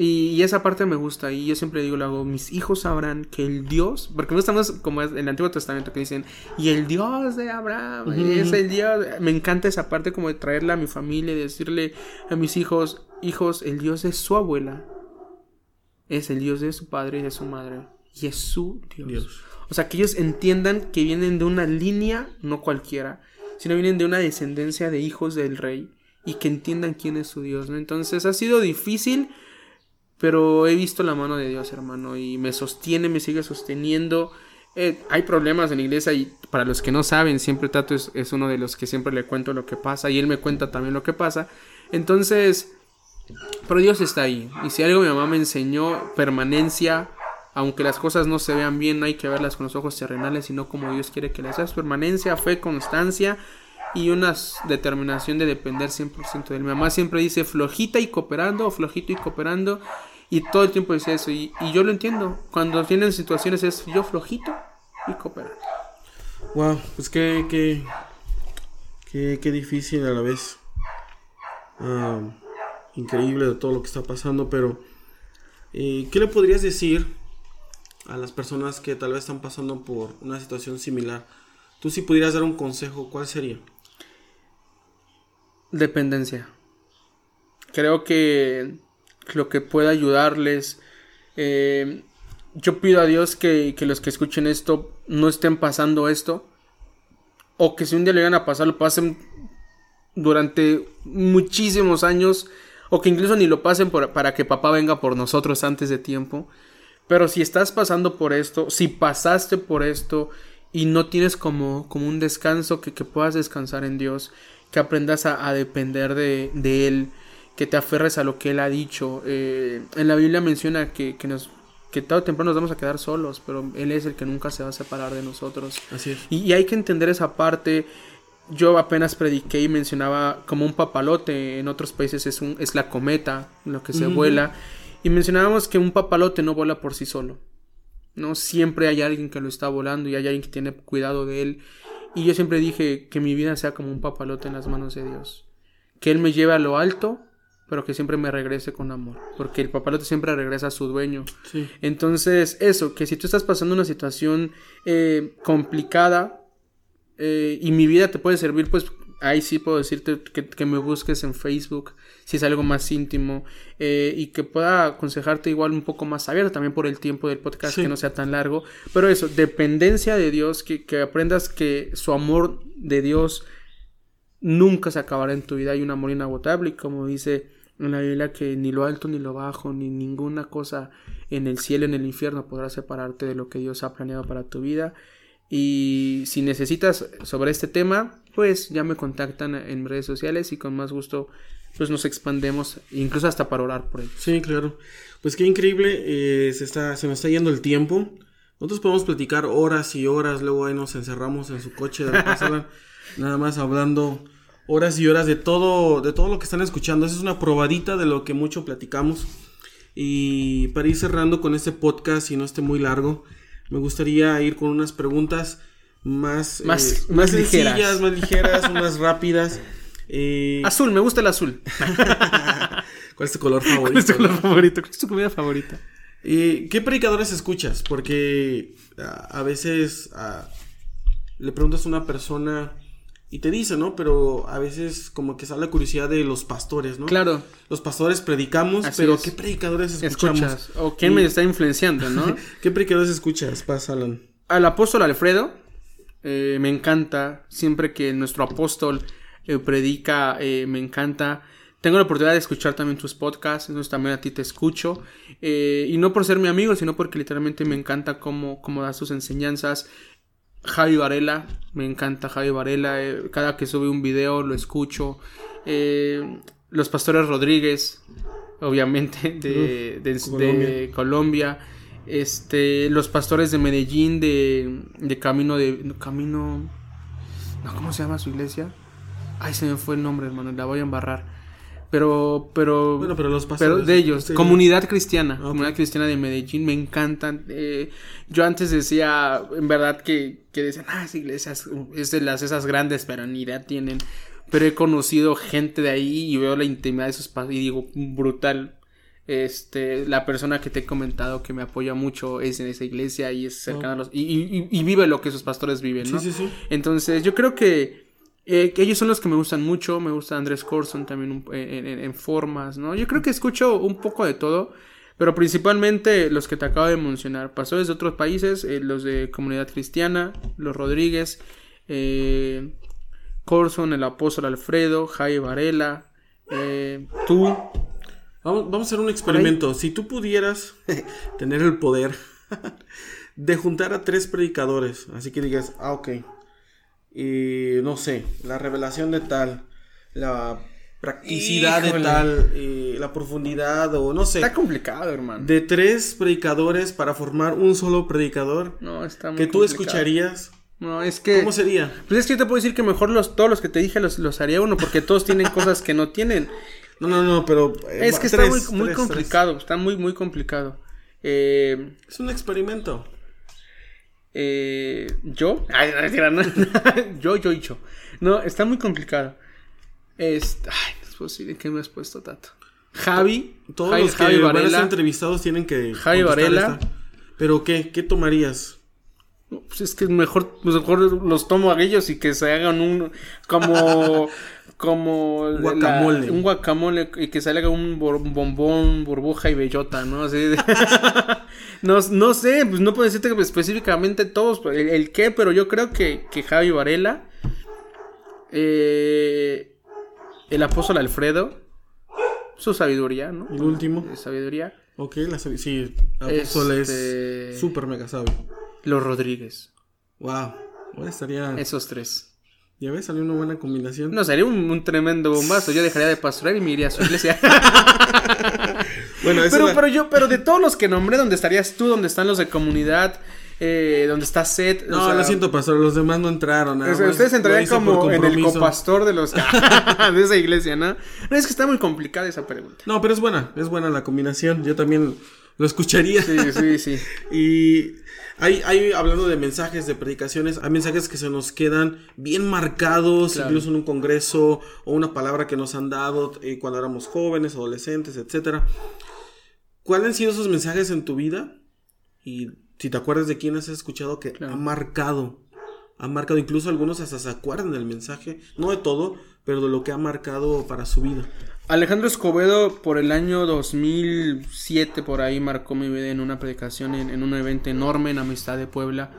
y, esa parte me gusta. Y yo siempre digo, lo hago, mis hijos sabrán que el Dios, porque no estamos como en el Antiguo Testamento que dicen, y el Dios de Abraham, es el Dios. Me encanta esa parte como de traerla a mi familia y decirle a mis hijos, hijos, el Dios de su abuela es el Dios de su padre y de su madre. Y es su Dios. O sea, que ellos entiendan que vienen de una línea, no cualquiera, sino vienen de una descendencia de hijos del rey y que entiendan quién es su Dios, ¿no? Entonces ha sido difícil pero he visto la mano de Dios, hermano, y me sostiene, me sigue sosteniendo. Eh, hay problemas en la iglesia y para los que no saben, siempre Tato es, uno de los que siempre le cuento lo que pasa y él me cuenta también lo que pasa. Entonces, Pero Dios está ahí. Y si algo mi mamá me enseñó, permanencia, aunque las cosas no se vean bien, hay que verlas con los ojos terrenales, sino como Dios quiere que las hagas. Permanencia, fe, constancia y una determinación de depender 100% de él. Mi mamá siempre dice flojita y cooperando, flojito y cooperando. Y todo el tiempo dice eso. Y, yo lo entiendo. Cuando tienen situaciones es yo flojito y cooperando. Wow, pues qué, qué, qué, qué difícil a la vez. Ah, increíble de todo lo que está pasando, pero eh, ¿qué le podrías decir a las personas que tal vez están pasando por una situación similar? Tú si pudieras dar un consejo, ¿cuál sería? Dependencia. Creo que lo que pueda ayudarles. Eh, yo pido a Dios que, que, los que escuchen esto no estén pasando esto. O que si un día le van a pasar, lo pasen durante muchísimos años. O que incluso ni lo pasen para que papá venga por nosotros antes de tiempo. Pero si estás pasando por esto, si pasaste por esto y no tienes como, como un descanso, que, que puedas descansar en Dios, que aprendas a, a depender de, de Él que te aferres a lo que él ha dicho. Eh, en la Biblia menciona que, que, nos que tarde o temprano nos vamos a quedar solos, pero él es el que nunca se va a separar de nosotros. Así es. Y, y hay que entender esa parte. Yo apenas prediqué y mencionaba como un papalote, en otros países es, un, es la cometa, lo que se uh -huh. vuela, y mencionábamos que un papalote no vuela por sí solo. ¿no? Siempre hay alguien que lo está volando y hay alguien que tiene cuidado de él. Y yo siempre dije que mi vida sea como un papalote en las manos de Dios. Que Él me lleve a lo alto pero que siempre me regrese con amor, porque el papalote siempre regresa a su dueño. Sí. Entonces, eso, que si tú estás pasando una situación eh, complicada eh, y mi vida te puede servir, pues ahí sí puedo decirte que, que me busques en Facebook, si es algo más íntimo, eh, y que pueda aconsejarte igual un poco más abierto también por el tiempo del podcast, sí. que no sea tan largo. Pero eso, dependencia de Dios, que, que aprendas que su amor de Dios nunca se acabará en tu vida, hay un amor inagotable, y como dice en la Biblia que ni lo alto ni lo bajo, ni ninguna cosa en el cielo, en el infierno podrá separarte de lo que Dios ha planeado para tu vida. Y si necesitas sobre este tema, pues ya me contactan en redes sociales y con más gusto pues nos expandemos, incluso hasta para orar por él. Sí, claro. Pues qué increíble, eh, se, está, se me está yendo el tiempo. Nosotros podemos platicar horas y horas, luego ahí nos encerramos en su coche de la [laughs] nada más hablando horas y horas de todo, de todo lo que están escuchando. Esa es una probadita de lo que mucho platicamos. Y para ir cerrando con este podcast y no esté muy largo, me gustaría ir con unas preguntas más, más, eh, más, más ligeras. sencillas, más ligeras, [laughs] más rápidas. Eh... Azul, me gusta el azul. [laughs] ¿Cuál es tu color favorito? ¿Cuál es tu color favorito? ¿Cuál es tu comida favorita? Eh, ¿Qué predicadores escuchas? Porque a, a veces a, le preguntas a una persona y te dice, ¿no? Pero a veces como que sale la curiosidad de los pastores, ¿no? Claro. Los pastores predicamos, Así pero es. ¿qué predicadores escuchamos? Escuchas. O quién me está influenciando, ¿no? [laughs] ¿Qué predicadores escuchas, Paz Alan? Al apóstol Alfredo, eh, me encanta. Siempre que nuestro apóstol eh, predica, eh, me encanta. Tengo la oportunidad de escuchar también tus podcasts, entonces también a ti te escucho. Eh, y no por ser mi amigo, sino porque literalmente me encanta cómo, cómo das tus enseñanzas. Javi Varela, me encanta Javi Varela. cada que sube un video lo escucho. Los pastores Rodríguez, obviamente, [laughs] de, de- de Colombia. Colombia. Este, los pastores de Medellín, de, de Camino de. Camino. No, ¿cómo se llama su iglesia? Ay, se me fue el nombre, hermano, la voy a embarrar. Pero, pero. Bueno, pero los Pero pastores. de ellos, sí. comunidad cristiana, Ah, ok. comunidad cristiana de Medellín, me encantan. Eh, yo antes decía, en verdad, que, que decían, ah, esa iglesia es, de las esas grandes, pero ni idea tienen. Pero he conocido gente de ahí y veo la intimidad de esos pastores y digo, brutal. Este, la persona que te he comentado que me apoya mucho es en esa iglesia y es cercana a los. Y, y- y vive lo que esos pastores viven, ¿no? Sí, sí, sí. Entonces, yo creo que, eh, que ellos son los que me gustan mucho. Me gusta Andrés Corson también un- en, en- en formas, ¿no? Yo creo que escucho un poco de todo, pero principalmente los que te acabo de mencionar. Pastores de otros países, eh, los de Comunidad Cristiana, los Rodríguez, eh, Corson, el apóstol Alfredo, Jai Varela, eh, tú. Vamos, vamos a hacer un experimento. Si tú pudieras [laughs] tener el poder [laughs] de juntar a tres predicadores, así que digas, ah, ok, y no sé, la revelación de tal, la practicidad de tal, eh, la profundidad o no sé. Está complicado, hermano. De tres predicadores para formar un solo predicador No, está muy que tú complicado. escucharías. No, es que. ¿Cómo sería? Pues es que yo te puedo decir que mejor los, todos los que te dije los, los haría uno, porque todos tienen cosas que no tienen. No, no, no, pero... eh, Es que tres, está muy, muy tres, complicado, está muy, muy complicado. Eh. Es un experimento. Eh, ¿Yo? Ay, no, yo, yo y yo. No, está muy complicado. Es, ay, no es posible que me has puesto tato. Javi. Todos Javi, los que Javi van a ser Varela. entrevistados tienen que... Javi Varela. esta. ¿Pero qué? ¿Qué tomarías? No, Pues es que mejor, pues mejor los tomo a ellos y que se hagan un como [laughs] como la- Guacamole. un guacamole y que salga un bombón, burbuja y bellota, ¿no? Así de- [laughs] no, no sé, pues no puedo decirte específicamente todos el, el qué, pero yo creo que, que Javi Varela, eh, el apóstol Alfredo, su sabiduría, ¿no? El último. Eh, Sabiduría. Ok, la sabi- sí, Apóstol Este- es súper mega sabio. Los Rodríguez. Wow. Ahora estaría... Esos tres. Ya ves, salió una buena combinación. No, sería un, un tremendo bombazo. Yo dejaría de pastorear y me iría a su iglesia. [laughs] [laughs] Bueno, pero, la- pero yo, pero de todos los que nombré, ¿dónde estarías tú? ¿Dónde están los de comunidad? Eh, ¿Dónde está Seth? O No, sea, lo siento, pastor, los demás no entraron. ustedes entrarían como en el copastor de los [laughs] de esa iglesia, ¿no? No, es que está muy complicada esa pregunta. No, pero es buena, es buena la combinación. Yo también lo escucharía. Sí, sí, sí. [laughs] Y hay, hay, hablando de mensajes, de predicaciones, hay mensajes que se nos quedan bien marcados, Claro. incluso en un congreso o una palabra que nos han dado eh, cuando éramos jóvenes, adolescentes, etcétera. ¿Cuáles han sido esos mensajes en tu vida? Y si te acuerdas de quién has escuchado que Claro. ha marcado, ha marcado, incluso algunos hasta se acuerdan del mensaje, no de todo, pero de lo que ha marcado para su vida. Alejandro Escobedo por el año 2007 por ahí marcó mi vida en una predicación en, en un evento enorme en Amistad de Puebla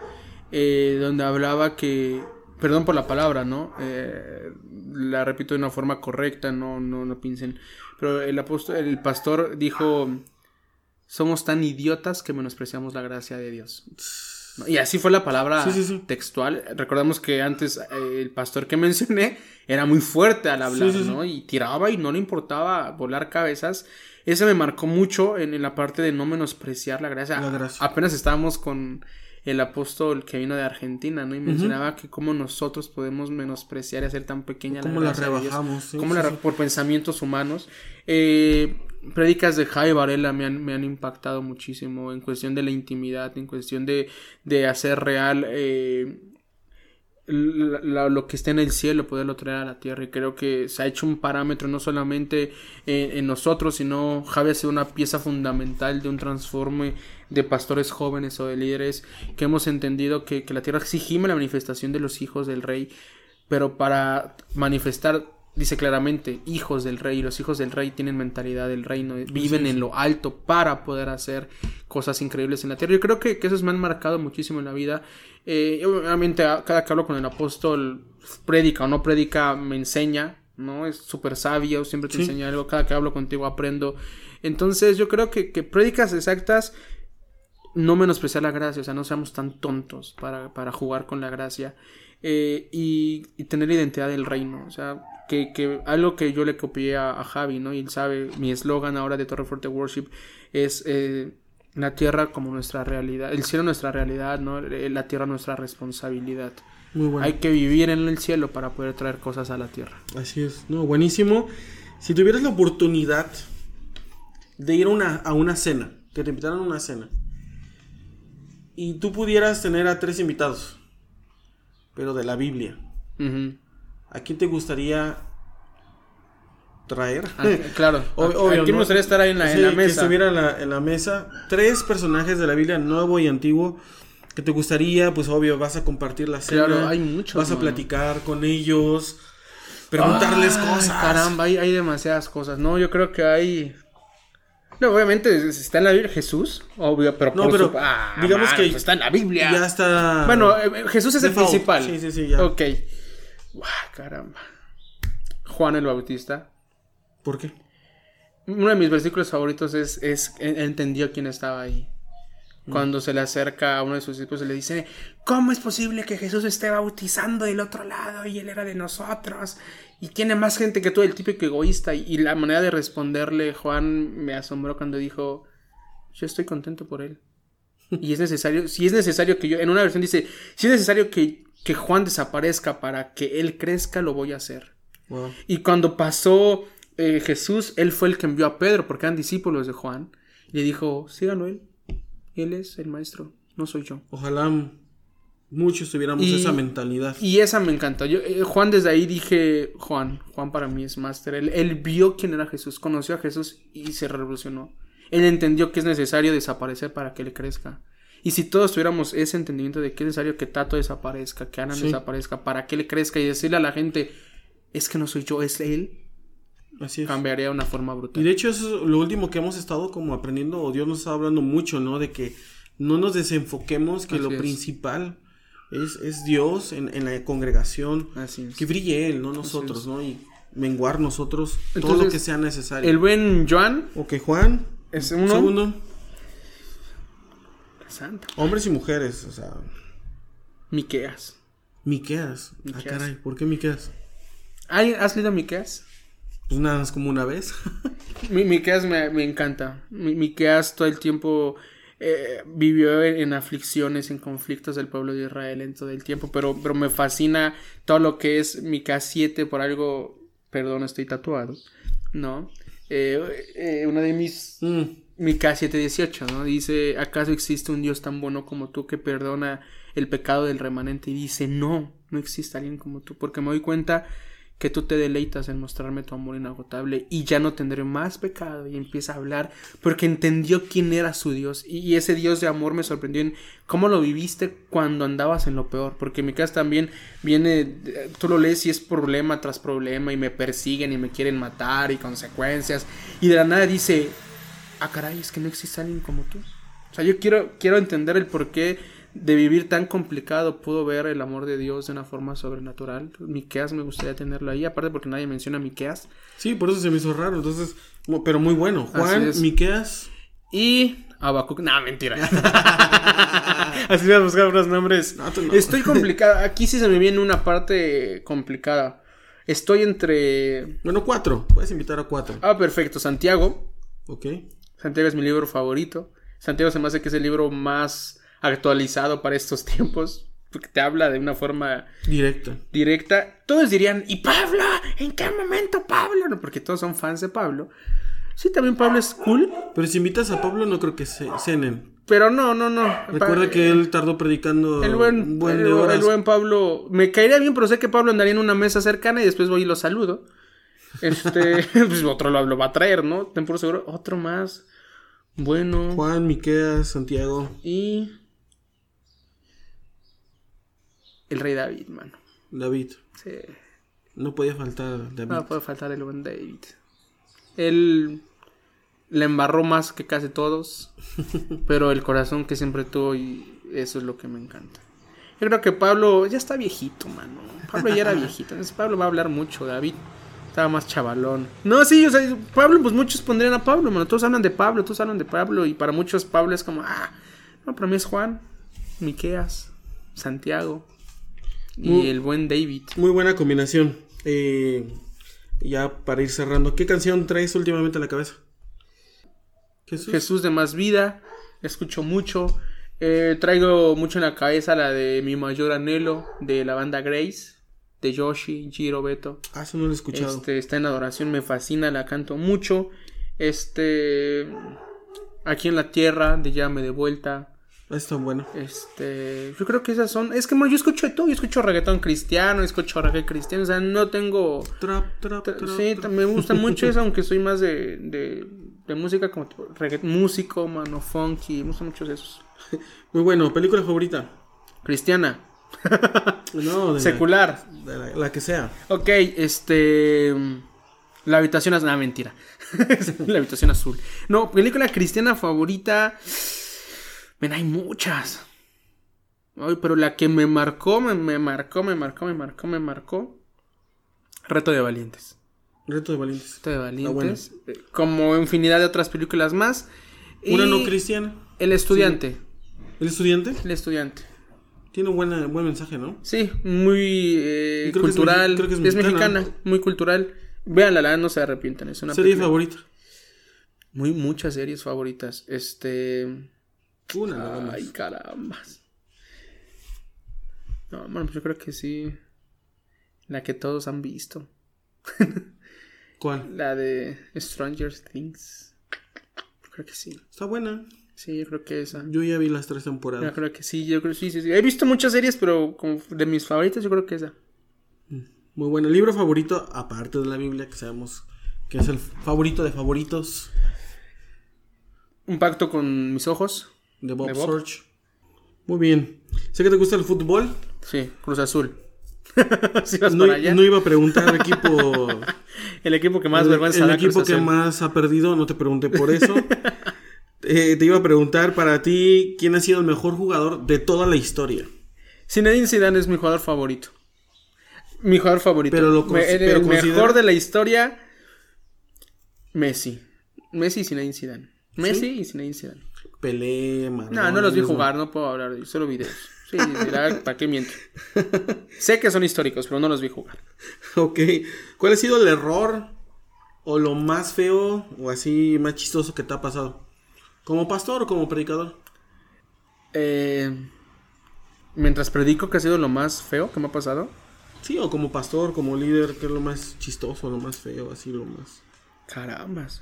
eh, donde hablaba que perdón por la palabra no Eh, la repito de una forma correcta no no no piensen pero el apóstol el pastor dijo somos tan idiotas que menospreciamos la gracia de Dios. Y así fue la palabra Sí, sí, sí. textual. Recordamos que antes eh, el pastor que [laughs] mencioné era muy fuerte al hablar. ¿no? Y tiraba y no le importaba volar cabezas. Ese me marcó mucho en, en la parte de no menospreciar la gracia. La gracia. Apenas estábamos con el apóstol que vino de Argentina, ¿no? Y mencionaba que cómo nosotros podemos menospreciar y hacer tan pequeña Cómo la la rebajamos, sí, Cómo sí, la sí. por pensamientos humanos. Eh, prédicas de Jai Varela me han, me han impactado muchísimo en cuestión de la intimidad, en cuestión de, de hacer real eh, la- la- lo que está en el cielo, poderlo traer a la tierra. Y creo que se ha hecho un parámetro no solamente en, en nosotros, sino Javi ha sido una pieza fundamental de un transforme de pastores jóvenes o de líderes que hemos entendido que, que la tierra exigime la manifestación de los hijos del rey, pero para manifestar dice claramente hijos del rey y los hijos del rey tienen mentalidad del reino viven en lo alto para poder hacer cosas increíbles en la tierra. Yo creo que, que esos me han marcado muchísimo en la vida. Eh, obviamente cada que hablo con el apóstol predica o no predica me enseña no es súper sabio siempre te Sí. enseña algo cada que hablo contigo aprendo. Entonces yo creo que, que prédicas exactas no menospreciar la gracia, o sea, no seamos tan tontos para, para jugar con la gracia eh, y, y tener identidad del reino, o sea, que, que algo que yo le copié a, a Javi, ¿no? Y él sabe, mi eslogan ahora de Torre Fuerte Worship es eh, la tierra como nuestra realidad, el cielo nuestra realidad, ¿no? Eh, La tierra nuestra responsabilidad. Muy bueno. Hay que vivir en el cielo para poder traer cosas a la tierra. Así es, no, buenísimo. Si tuvieras la oportunidad de ir a una, a una cena, que te invitaran a una cena, y tú pudieras tener a tres invitados, pero de la Biblia. ¿a quién te gustaría traer? Ah, claro, [laughs] Ob- ¿a- obvio, ¿a quién me gustaría estar ahí en la, en la Que mesa? estuviera en la, en la mesa. Tres personajes de la Biblia, nuevo y antiguo, que te gustaría, pues obvio, vas a compartir la cena. Claro, hay muchos, Vas a platicar con ellos, preguntarles Ay, cosas. Caramba, hay, hay demasiadas cosas. No, yo creo que hay. No, obviamente está en la Biblia Jesús, obvio, pero No, por pero su- Ah, digamos que pues está en la Biblia. Ya está. Bueno, eh, Jesús es el principal. Sí, sí, sí, ya. Ok. Caramba. Juan el Bautista. ¿Por qué? Uno de mis versículos favoritos es, es entendió quién estaba ahí. Cuando se le acerca a uno de sus discípulos y le dice, ¿cómo es posible que Jesús esté bautizando del otro lado y él era de nosotros? Y tiene más gente que tú, el típico egoísta. Y, la manera de responderle, Juan me asombró cuando dijo, yo estoy contento por él. Y es necesario, si es necesario que yo, en una versión dice, si es necesario que, que Juan desaparezca para que él crezca, lo voy a hacer. Y cuando pasó eh, Jesús, él fue el que envió a Pedro, porque eran discípulos de Juan, y le dijo, síganlo él, él es el maestro, no soy yo. Ojalá muchos tuviéramos esa mentalidad. Y esa me encantó. Yo, eh, Juan, desde ahí dije, Juan, Juan para mí es máster. Él, él, vio quién era Jesús, conoció a Jesús y se revolucionó. Él entendió que es necesario desaparecer para que le crezca. Y si todos tuviéramos ese entendimiento de que es necesario que Tato desaparezca, que Ana desaparezca, para que le crezca y decirle a la gente, es que no soy yo, es él. Así es. Cambiaría de una forma brutal. Y de hecho eso es lo último que hemos estado como aprendiendo, o Dios nos está hablando mucho, ¿no? De que no nos desenfoquemos, que lo principal es, es Dios en, en, la congregación. Así es. Que brille Él, no nosotros, ¿no? Y menguar nosotros todo lo que sea necesario. El buen Juan. Ok, Juan. Es uno. Segundo. Santa. Hombres y mujeres, o sea. Miqueas. Miqueas. Ah, caray, ¿por qué Miqueas? ¿Has leído Miqueas? Pues nada más como una vez. [laughs] Mi, Miqueas me, me encanta. Mi, Miqueas todo el tiempo eh, vivió en, aflicciones, en conflictos del pueblo de Israel en todo el tiempo, pero, pero me fascina todo lo que es Miqueas 7 por algo, perdón, estoy tatuado, ¿no? Eh, eh, una de mis... Mm. Miqueas 7:18, ¿no? Dice, ¿acaso existe un Dios tan bueno como tú que perdona el pecado del remanente? Y dice, no, no existe alguien como tú, porque me doy cuenta que tú te deleitas en mostrarme tu amor inagotable y ya no tendré más pecado. Y empieza a hablar porque entendió quién era su Dios. Y, ese Dios de amor me sorprendió en cómo lo viviste cuando andabas en lo peor. Porque mi casa también viene tú lo lees y es problema tras problema y me persiguen y me quieren matar y consecuencias. Y de la nada dice ah caray es que no existe alguien como tú o sea yo quiero quiero entender el por qué de vivir tan complicado pudo ver el amor de Dios de una forma sobrenatural. Miqueas me gustaría tenerlo ahí, aparte porque nadie menciona Miqueas. Sí, por eso se me hizo raro, entonces, pero muy bueno. Juan, Miqueas y Abacuc. No, mentira. [laughs] Así voy a buscar unos nombres. Estoy complicada. Aquí sí se me viene una parte complicada. Estoy entre. Bueno, cuatro. Puedes invitar a cuatro. Ah, perfecto. Santiago. Ok. Santiago es mi libro favorito. Santiago se me hace que es el libro más actualizado para estos [laughs] tiempos. Porque te habla de una forma directa. Directa. Todos dirían, ¿y Pablo? ¿En qué momento Pablo? No, porque todos son fans de Pablo. Sí, también Pablo es cool. Pero si invitas a Pablo, no creo que se cenen. Pero no, no, no. Recuerda que él tardó predicando el buen, buen el, buen Pablo. Me caería bien, pero sé que Pablo andaría en una mesa cercana y después voy y lo saludo. Este, [laughs] [laughs] pues otro lo, lo, va a traer, ¿no? Ten por seguro. Otro más. Bueno. Juan, Miqueas, Santiago. Y el rey David, mano. David. Sí. No podía faltar David. No puede faltar el buen David. Él le embarró más que casi todos, [laughs] pero el corazón que siempre tuvo y eso es lo que me encanta. Yo creo que Pablo ya está viejito, mano. Pablo ya era [laughs] viejito. Entonces Pablo va a hablar mucho. David estaba más chavalón. No, sí, o sea, Pablo, pues muchos pondrían a Pablo, mano. Todos hablan de Pablo, todos hablan de Pablo. Y para muchos Pablo es como, ah, no, para mí es Juan, Miqueas, Santiago, y el buen David. Muy buena combinación. Eh, ya para ir cerrando, ¿qué canción traes últimamente a la cabeza? Jesús, de más vida, escucho mucho. Eh, traigo mucho en la cabeza la de Mi mayor anhelo de la banda Grace, de Yoshi, Giro, Beto. Ah, eso no lo he escuchado. Este, está en adoración, me fascina, la canto mucho. Este, aquí en la tierra, de Llame de vuelta. Es tan bueno. Este, yo creo que esas son. Es que yo escucho de todo. Yo escucho reggaetón cristiano, escucho reggaetón cristiano. O sea, no tengo. Trap, trap, trap. Sí, me gusta mucho eso, [laughs] aunque soy más de, de, de música como reggaetón, músico, mano, funky. Me gustan mucho esos. Muy bueno. ¿Película favorita? Cristiana. [laughs] no, de Secular. La, de la, que sea. Ok, este. La habitación es. Nada, mentira. [laughs] la habitación azul. No, película cristiana favorita. Ven, hay muchas. Ay, pero la que me marcó, me, marcó, me marcó, me marcó, me marcó. Reto de Valientes. Reto de Valientes. Reto de Valientes. Eh, como infinidad de otras películas más. ¿Una no cristiana? El estudiante. ¿El estudiante? El estudiante. Tiene un buen, buen mensaje, ¿no? Sí, muy eh, que es cultural. creo que es es, mexicana. muy cultural. Véanla, la no se arrepientan. Es una ¿Serie película- favorita? Muy muchas series favoritas. Este. Una nada más. Ay, caramba. No, bueno, pues yo creo que sí. La que todos han visto. [laughs] ¿Cuál? La de Stranger Things. Creo que sí. Está buena. Sí, yo creo que esa. Yo ya vi las tres Yo temporadas. creo que sí, yo creo sí, sí, sí. He visto muchas series, pero como de mis favoritas, yo creo que esa. Muy buena. Libro favorito, aparte de la Biblia, que sabemos que es el favorito de favoritos Un pacto con mis ojos. De Bob, ¿De Bob? Search. Muy bien. Sé que te gusta el fútbol. Sí, Cruz Azul. [laughs] Si vas No, para allá. no iba a preguntar equipo. [laughs] El equipo que más el, vergüenza el equipo Cruz que Azul. más ha perdido, no te pregunté por eso. [laughs] Eh, te iba a preguntar para ti quién ha sido el mejor jugador de toda la historia. Zinedine Zidane es mi jugador favorito. Mi jugador favorito. Pero lo Me- el, pero el considera- mejor de la historia. Messi. Messi y Zinedine Zidane. Messi y Zinedine Zidane. Pelé, Maradona, No, no los vi jugar, no puedo hablar de solo videos. Sí, verdad, ¿para qué miento? sé que son históricos, pero no los vi jugar. [laughs] Ok. ¿Cuál ha sido el error o lo más feo o así más chistoso que te ha pasado? ¿Como pastor o como predicador? Eh, mientras predico que ha sido lo más feo que me ha pasado. Sí, o como pastor, como líder, ¿qué es lo más chistoso, lo más feo, así lo más? Carambas.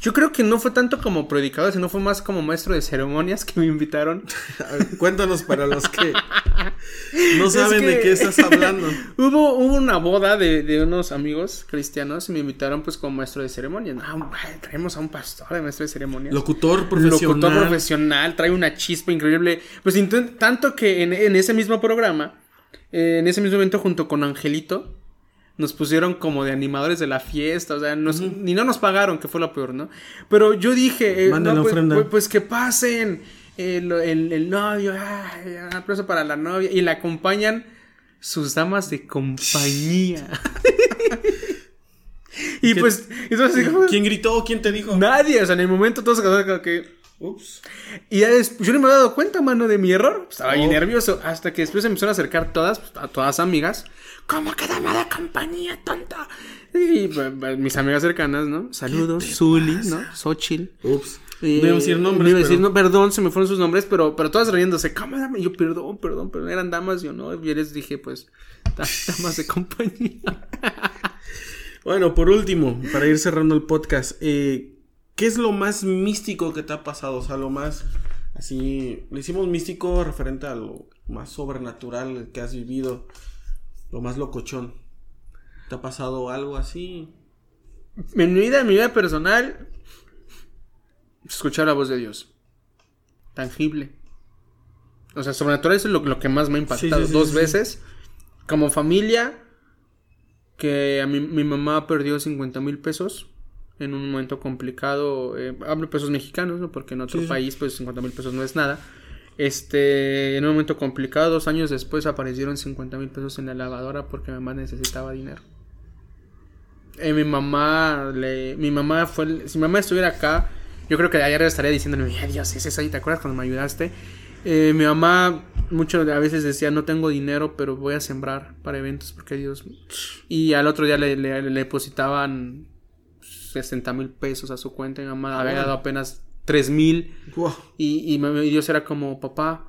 Yo creo que no fue tanto como predicador, sino fue más como maestro de ceremonias que me invitaron. [laughs] Cuéntanos para los que [laughs] no saben de que- qué estás hablando. [laughs] Hubo, hubo una boda de, de unos amigos cristianos y me invitaron pues como maestro de ceremonias. No, traemos a un pastor de maestro de ceremonias. Locutor profesional. Locutor profesional, trae una chispa increíble. Pues tanto que en, en ese mismo programa, eh, en ese mismo evento junto con Angelito, nos pusieron como de animadores de la fiesta, o sea, nos- ni no nos pagaron, que fue lo peor, ¿no? Pero yo dije, eh, no, pues, ofrenda. pues- pues que pasen el, el- el novio, ay, un aplauso para la novia, y la acompañan sus damas de compañía. [laughs] y ¿Qué- pues, entonces, ¿Quién gritó? ¿Quién te dijo? nadie, o sea, en el momento todos se que... Ups. Y ya después, yo no me había dado cuenta, mano, de mi error. Estaba bien Oh. nervioso. Hasta que después se empezaron a acercar todas, pues, a todas amigas. ¿Cómo que dama de compañía, tonta? Y pues, pues, mis amigas cercanas, ¿no? Saludos, Zuli, ¿no? Xochitl. Ups. No iba a decir nombres, no iba a decir, pero- no, perdón, se me fueron sus nombres, pero, pero todas riéndose. ¿Cómo dama? Y yo, perdón, perdón, pero eran damas, yo no. Y les dije, pues, da- damas de compañía. [laughs] Bueno, por último, para ir cerrando el podcast, eh, ¿qué es lo más místico que te ha pasado? O sea, lo más así, le hicimos místico referente a lo más sobrenatural que has vivido, lo más locochón. ¿Te ha pasado algo así? En mi vida, en mi vida personal, escuchar la voz de Dios. Tangible. O sea, sobrenatural es lo, lo que más me ha impactado. Sí, sí, sí, Dos sí, veces. Como familia, que a mi, mi mamá perdió 50 mil pesos en un momento complicado. eh, hablo pesos mexicanos, ¿no? Porque en otro país, pues 50 mil pesos no es nada. Este, en un momento complicado, dos años después aparecieron 50 mil pesos en la lavadora porque mi mamá necesitaba dinero. Eh, mi mamá le, mi mamá fue, si mi mamá estuviera acá, yo creo que ayer estaría diciéndome, "Ay, Dios, es eso ahí, ¿te acuerdas cuando me ayudaste? Eh, mi mamá mucho a veces decía, no tengo dinero, pero voy a sembrar para eventos porque Dios... Y al otro día le, le- le depositaban 60 mil pesos a su cuenta y mi mamá había dado apenas 3 mil. Wow. Y, y, Dios era como, papá,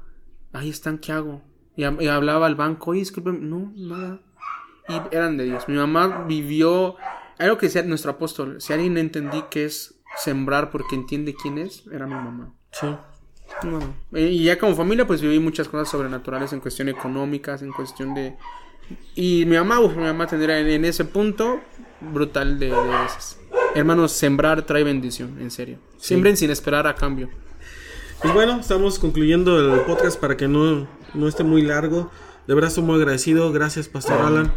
ahí están, ¿qué hago? Y, hab- y hablaba al banco, oye, disculpe, no, nada. Y eran de Dios. Mi mamá vivió algo que decía nuestro apóstol. Si alguien entendí que es sembrar porque entiende quién es, era mi mamá. Sí. Y ya como familia, pues viví muchas cosas sobrenaturales en cuestión económicas, en cuestión de... Y mi mamá, uf, mi mamá tendría en, en ese punto brutal de, de veces. Hermanos, sembrar trae bendición, en serio. Siembren sin esperar a cambio. Pues bueno, estamos concluyendo el podcast para que no, no esté muy largo. De verdad estoy muy agradecido. Gracias, Pastor Alan.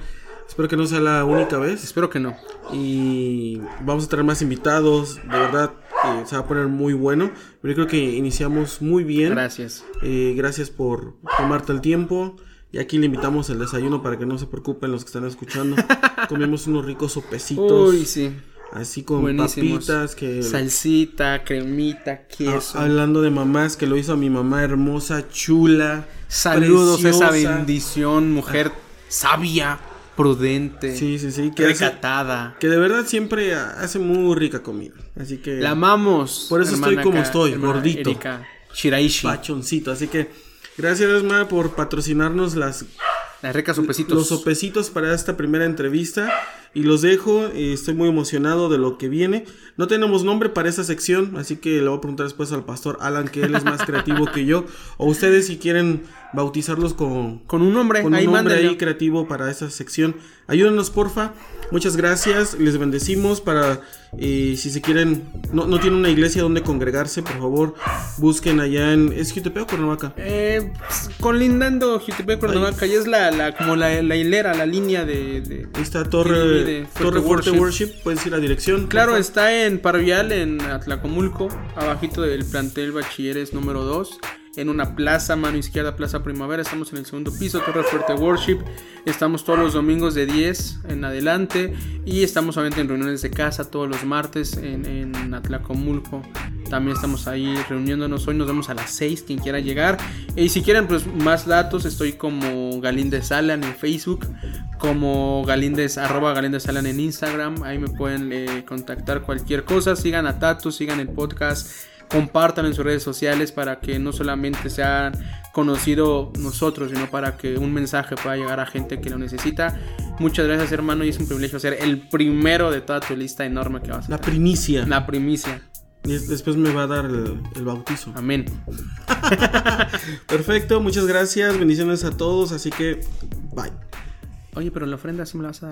Espero que no sea la única vez. Espero que no. Y vamos a tener más invitados. De verdad, eh, se va a poner muy bueno. Pero yo creo que iniciamos muy bien. Gracias. Eh, gracias por tomarte el tiempo. Y aquí le invitamos el desayuno para que no se preocupen los que están escuchando. [laughs] Comemos unos ricos sopecitos. Uy, sí. Así con Buenísimos. papitas que... Salsita, cremita, queso. Ah, hablando de mamás, que lo hizo a mi mamá hermosa, chula. Saludos a esa preciosa. bendición, mujer sabia, prudente, Sí, sí, sí. Que, hace- que de verdad siempre hace muy rica comida. Así que... La amamos. Por eso estoy como estoy, gordito. Erika Shiraishi. pachoncito. Así que gracias, Esma, por patrocinarnos las, Las ricas sopecitos. los sopecitos para esta primera entrevista. Y los dejo, eh, estoy muy emocionado de lo que viene. No tenemos nombre para esta sección, así que le voy a preguntar después al pastor Alan, que él es más creativo que yo. O ustedes si quieren bautizarlos con, Con un nombre, con ahí un nombre ahí creativo para esta sección. Ayúdenos, porfa. Muchas gracias. Les bendecimos para, eh, si se quieren, no, no tienen una iglesia donde congregarse, por favor, busquen allá en, ¿es Jutepec o Cuernavaca? Eh, pues, colindando Jutepec, Cuernavaca, y es la, la, como la, la hilera, la línea de... de- Ahí que Torre, divide Torre Fuerte Worship. Worship. Puedes ir a dirección. Claro, porfa. está en Parvial, en Atlacomulco, abajito del plantel Bachilleres número 2, en una plaza, mano izquierda, Plaza Primavera. Estamos en el segundo piso, Torre Fuerte Worship. Estamos todos los domingos de 10 en adelante y estamos obviamente en reuniones de casa todos los martes en, en Atlacomulco. También estamos ahí reuniéndonos. Hoy nos vemos a las 6, quien quiera llegar. Y si quieren pues más datos, estoy como Galíndez Alan en Facebook, como Galíndez, arroba Galíndez Alan en Instagram. Ahí me pueden eh, contactar cualquier cosa. Sigan a Tatu, sigan el podcast. Compartan en sus redes sociales para que no solamente sean conocido nosotros, sino para que un mensaje pueda llegar a gente que lo necesita. Muchas gracias hermano y es un privilegio ser el primero de toda tu lista enorme que vas a La primicia. La primicia. Y es- después me va a dar el, el bautizo. Amén. [laughs] Perfecto, muchas gracias. Bendiciones a todos. Así que, bye. Oye, pero la ofrenda sí me la vas a dar.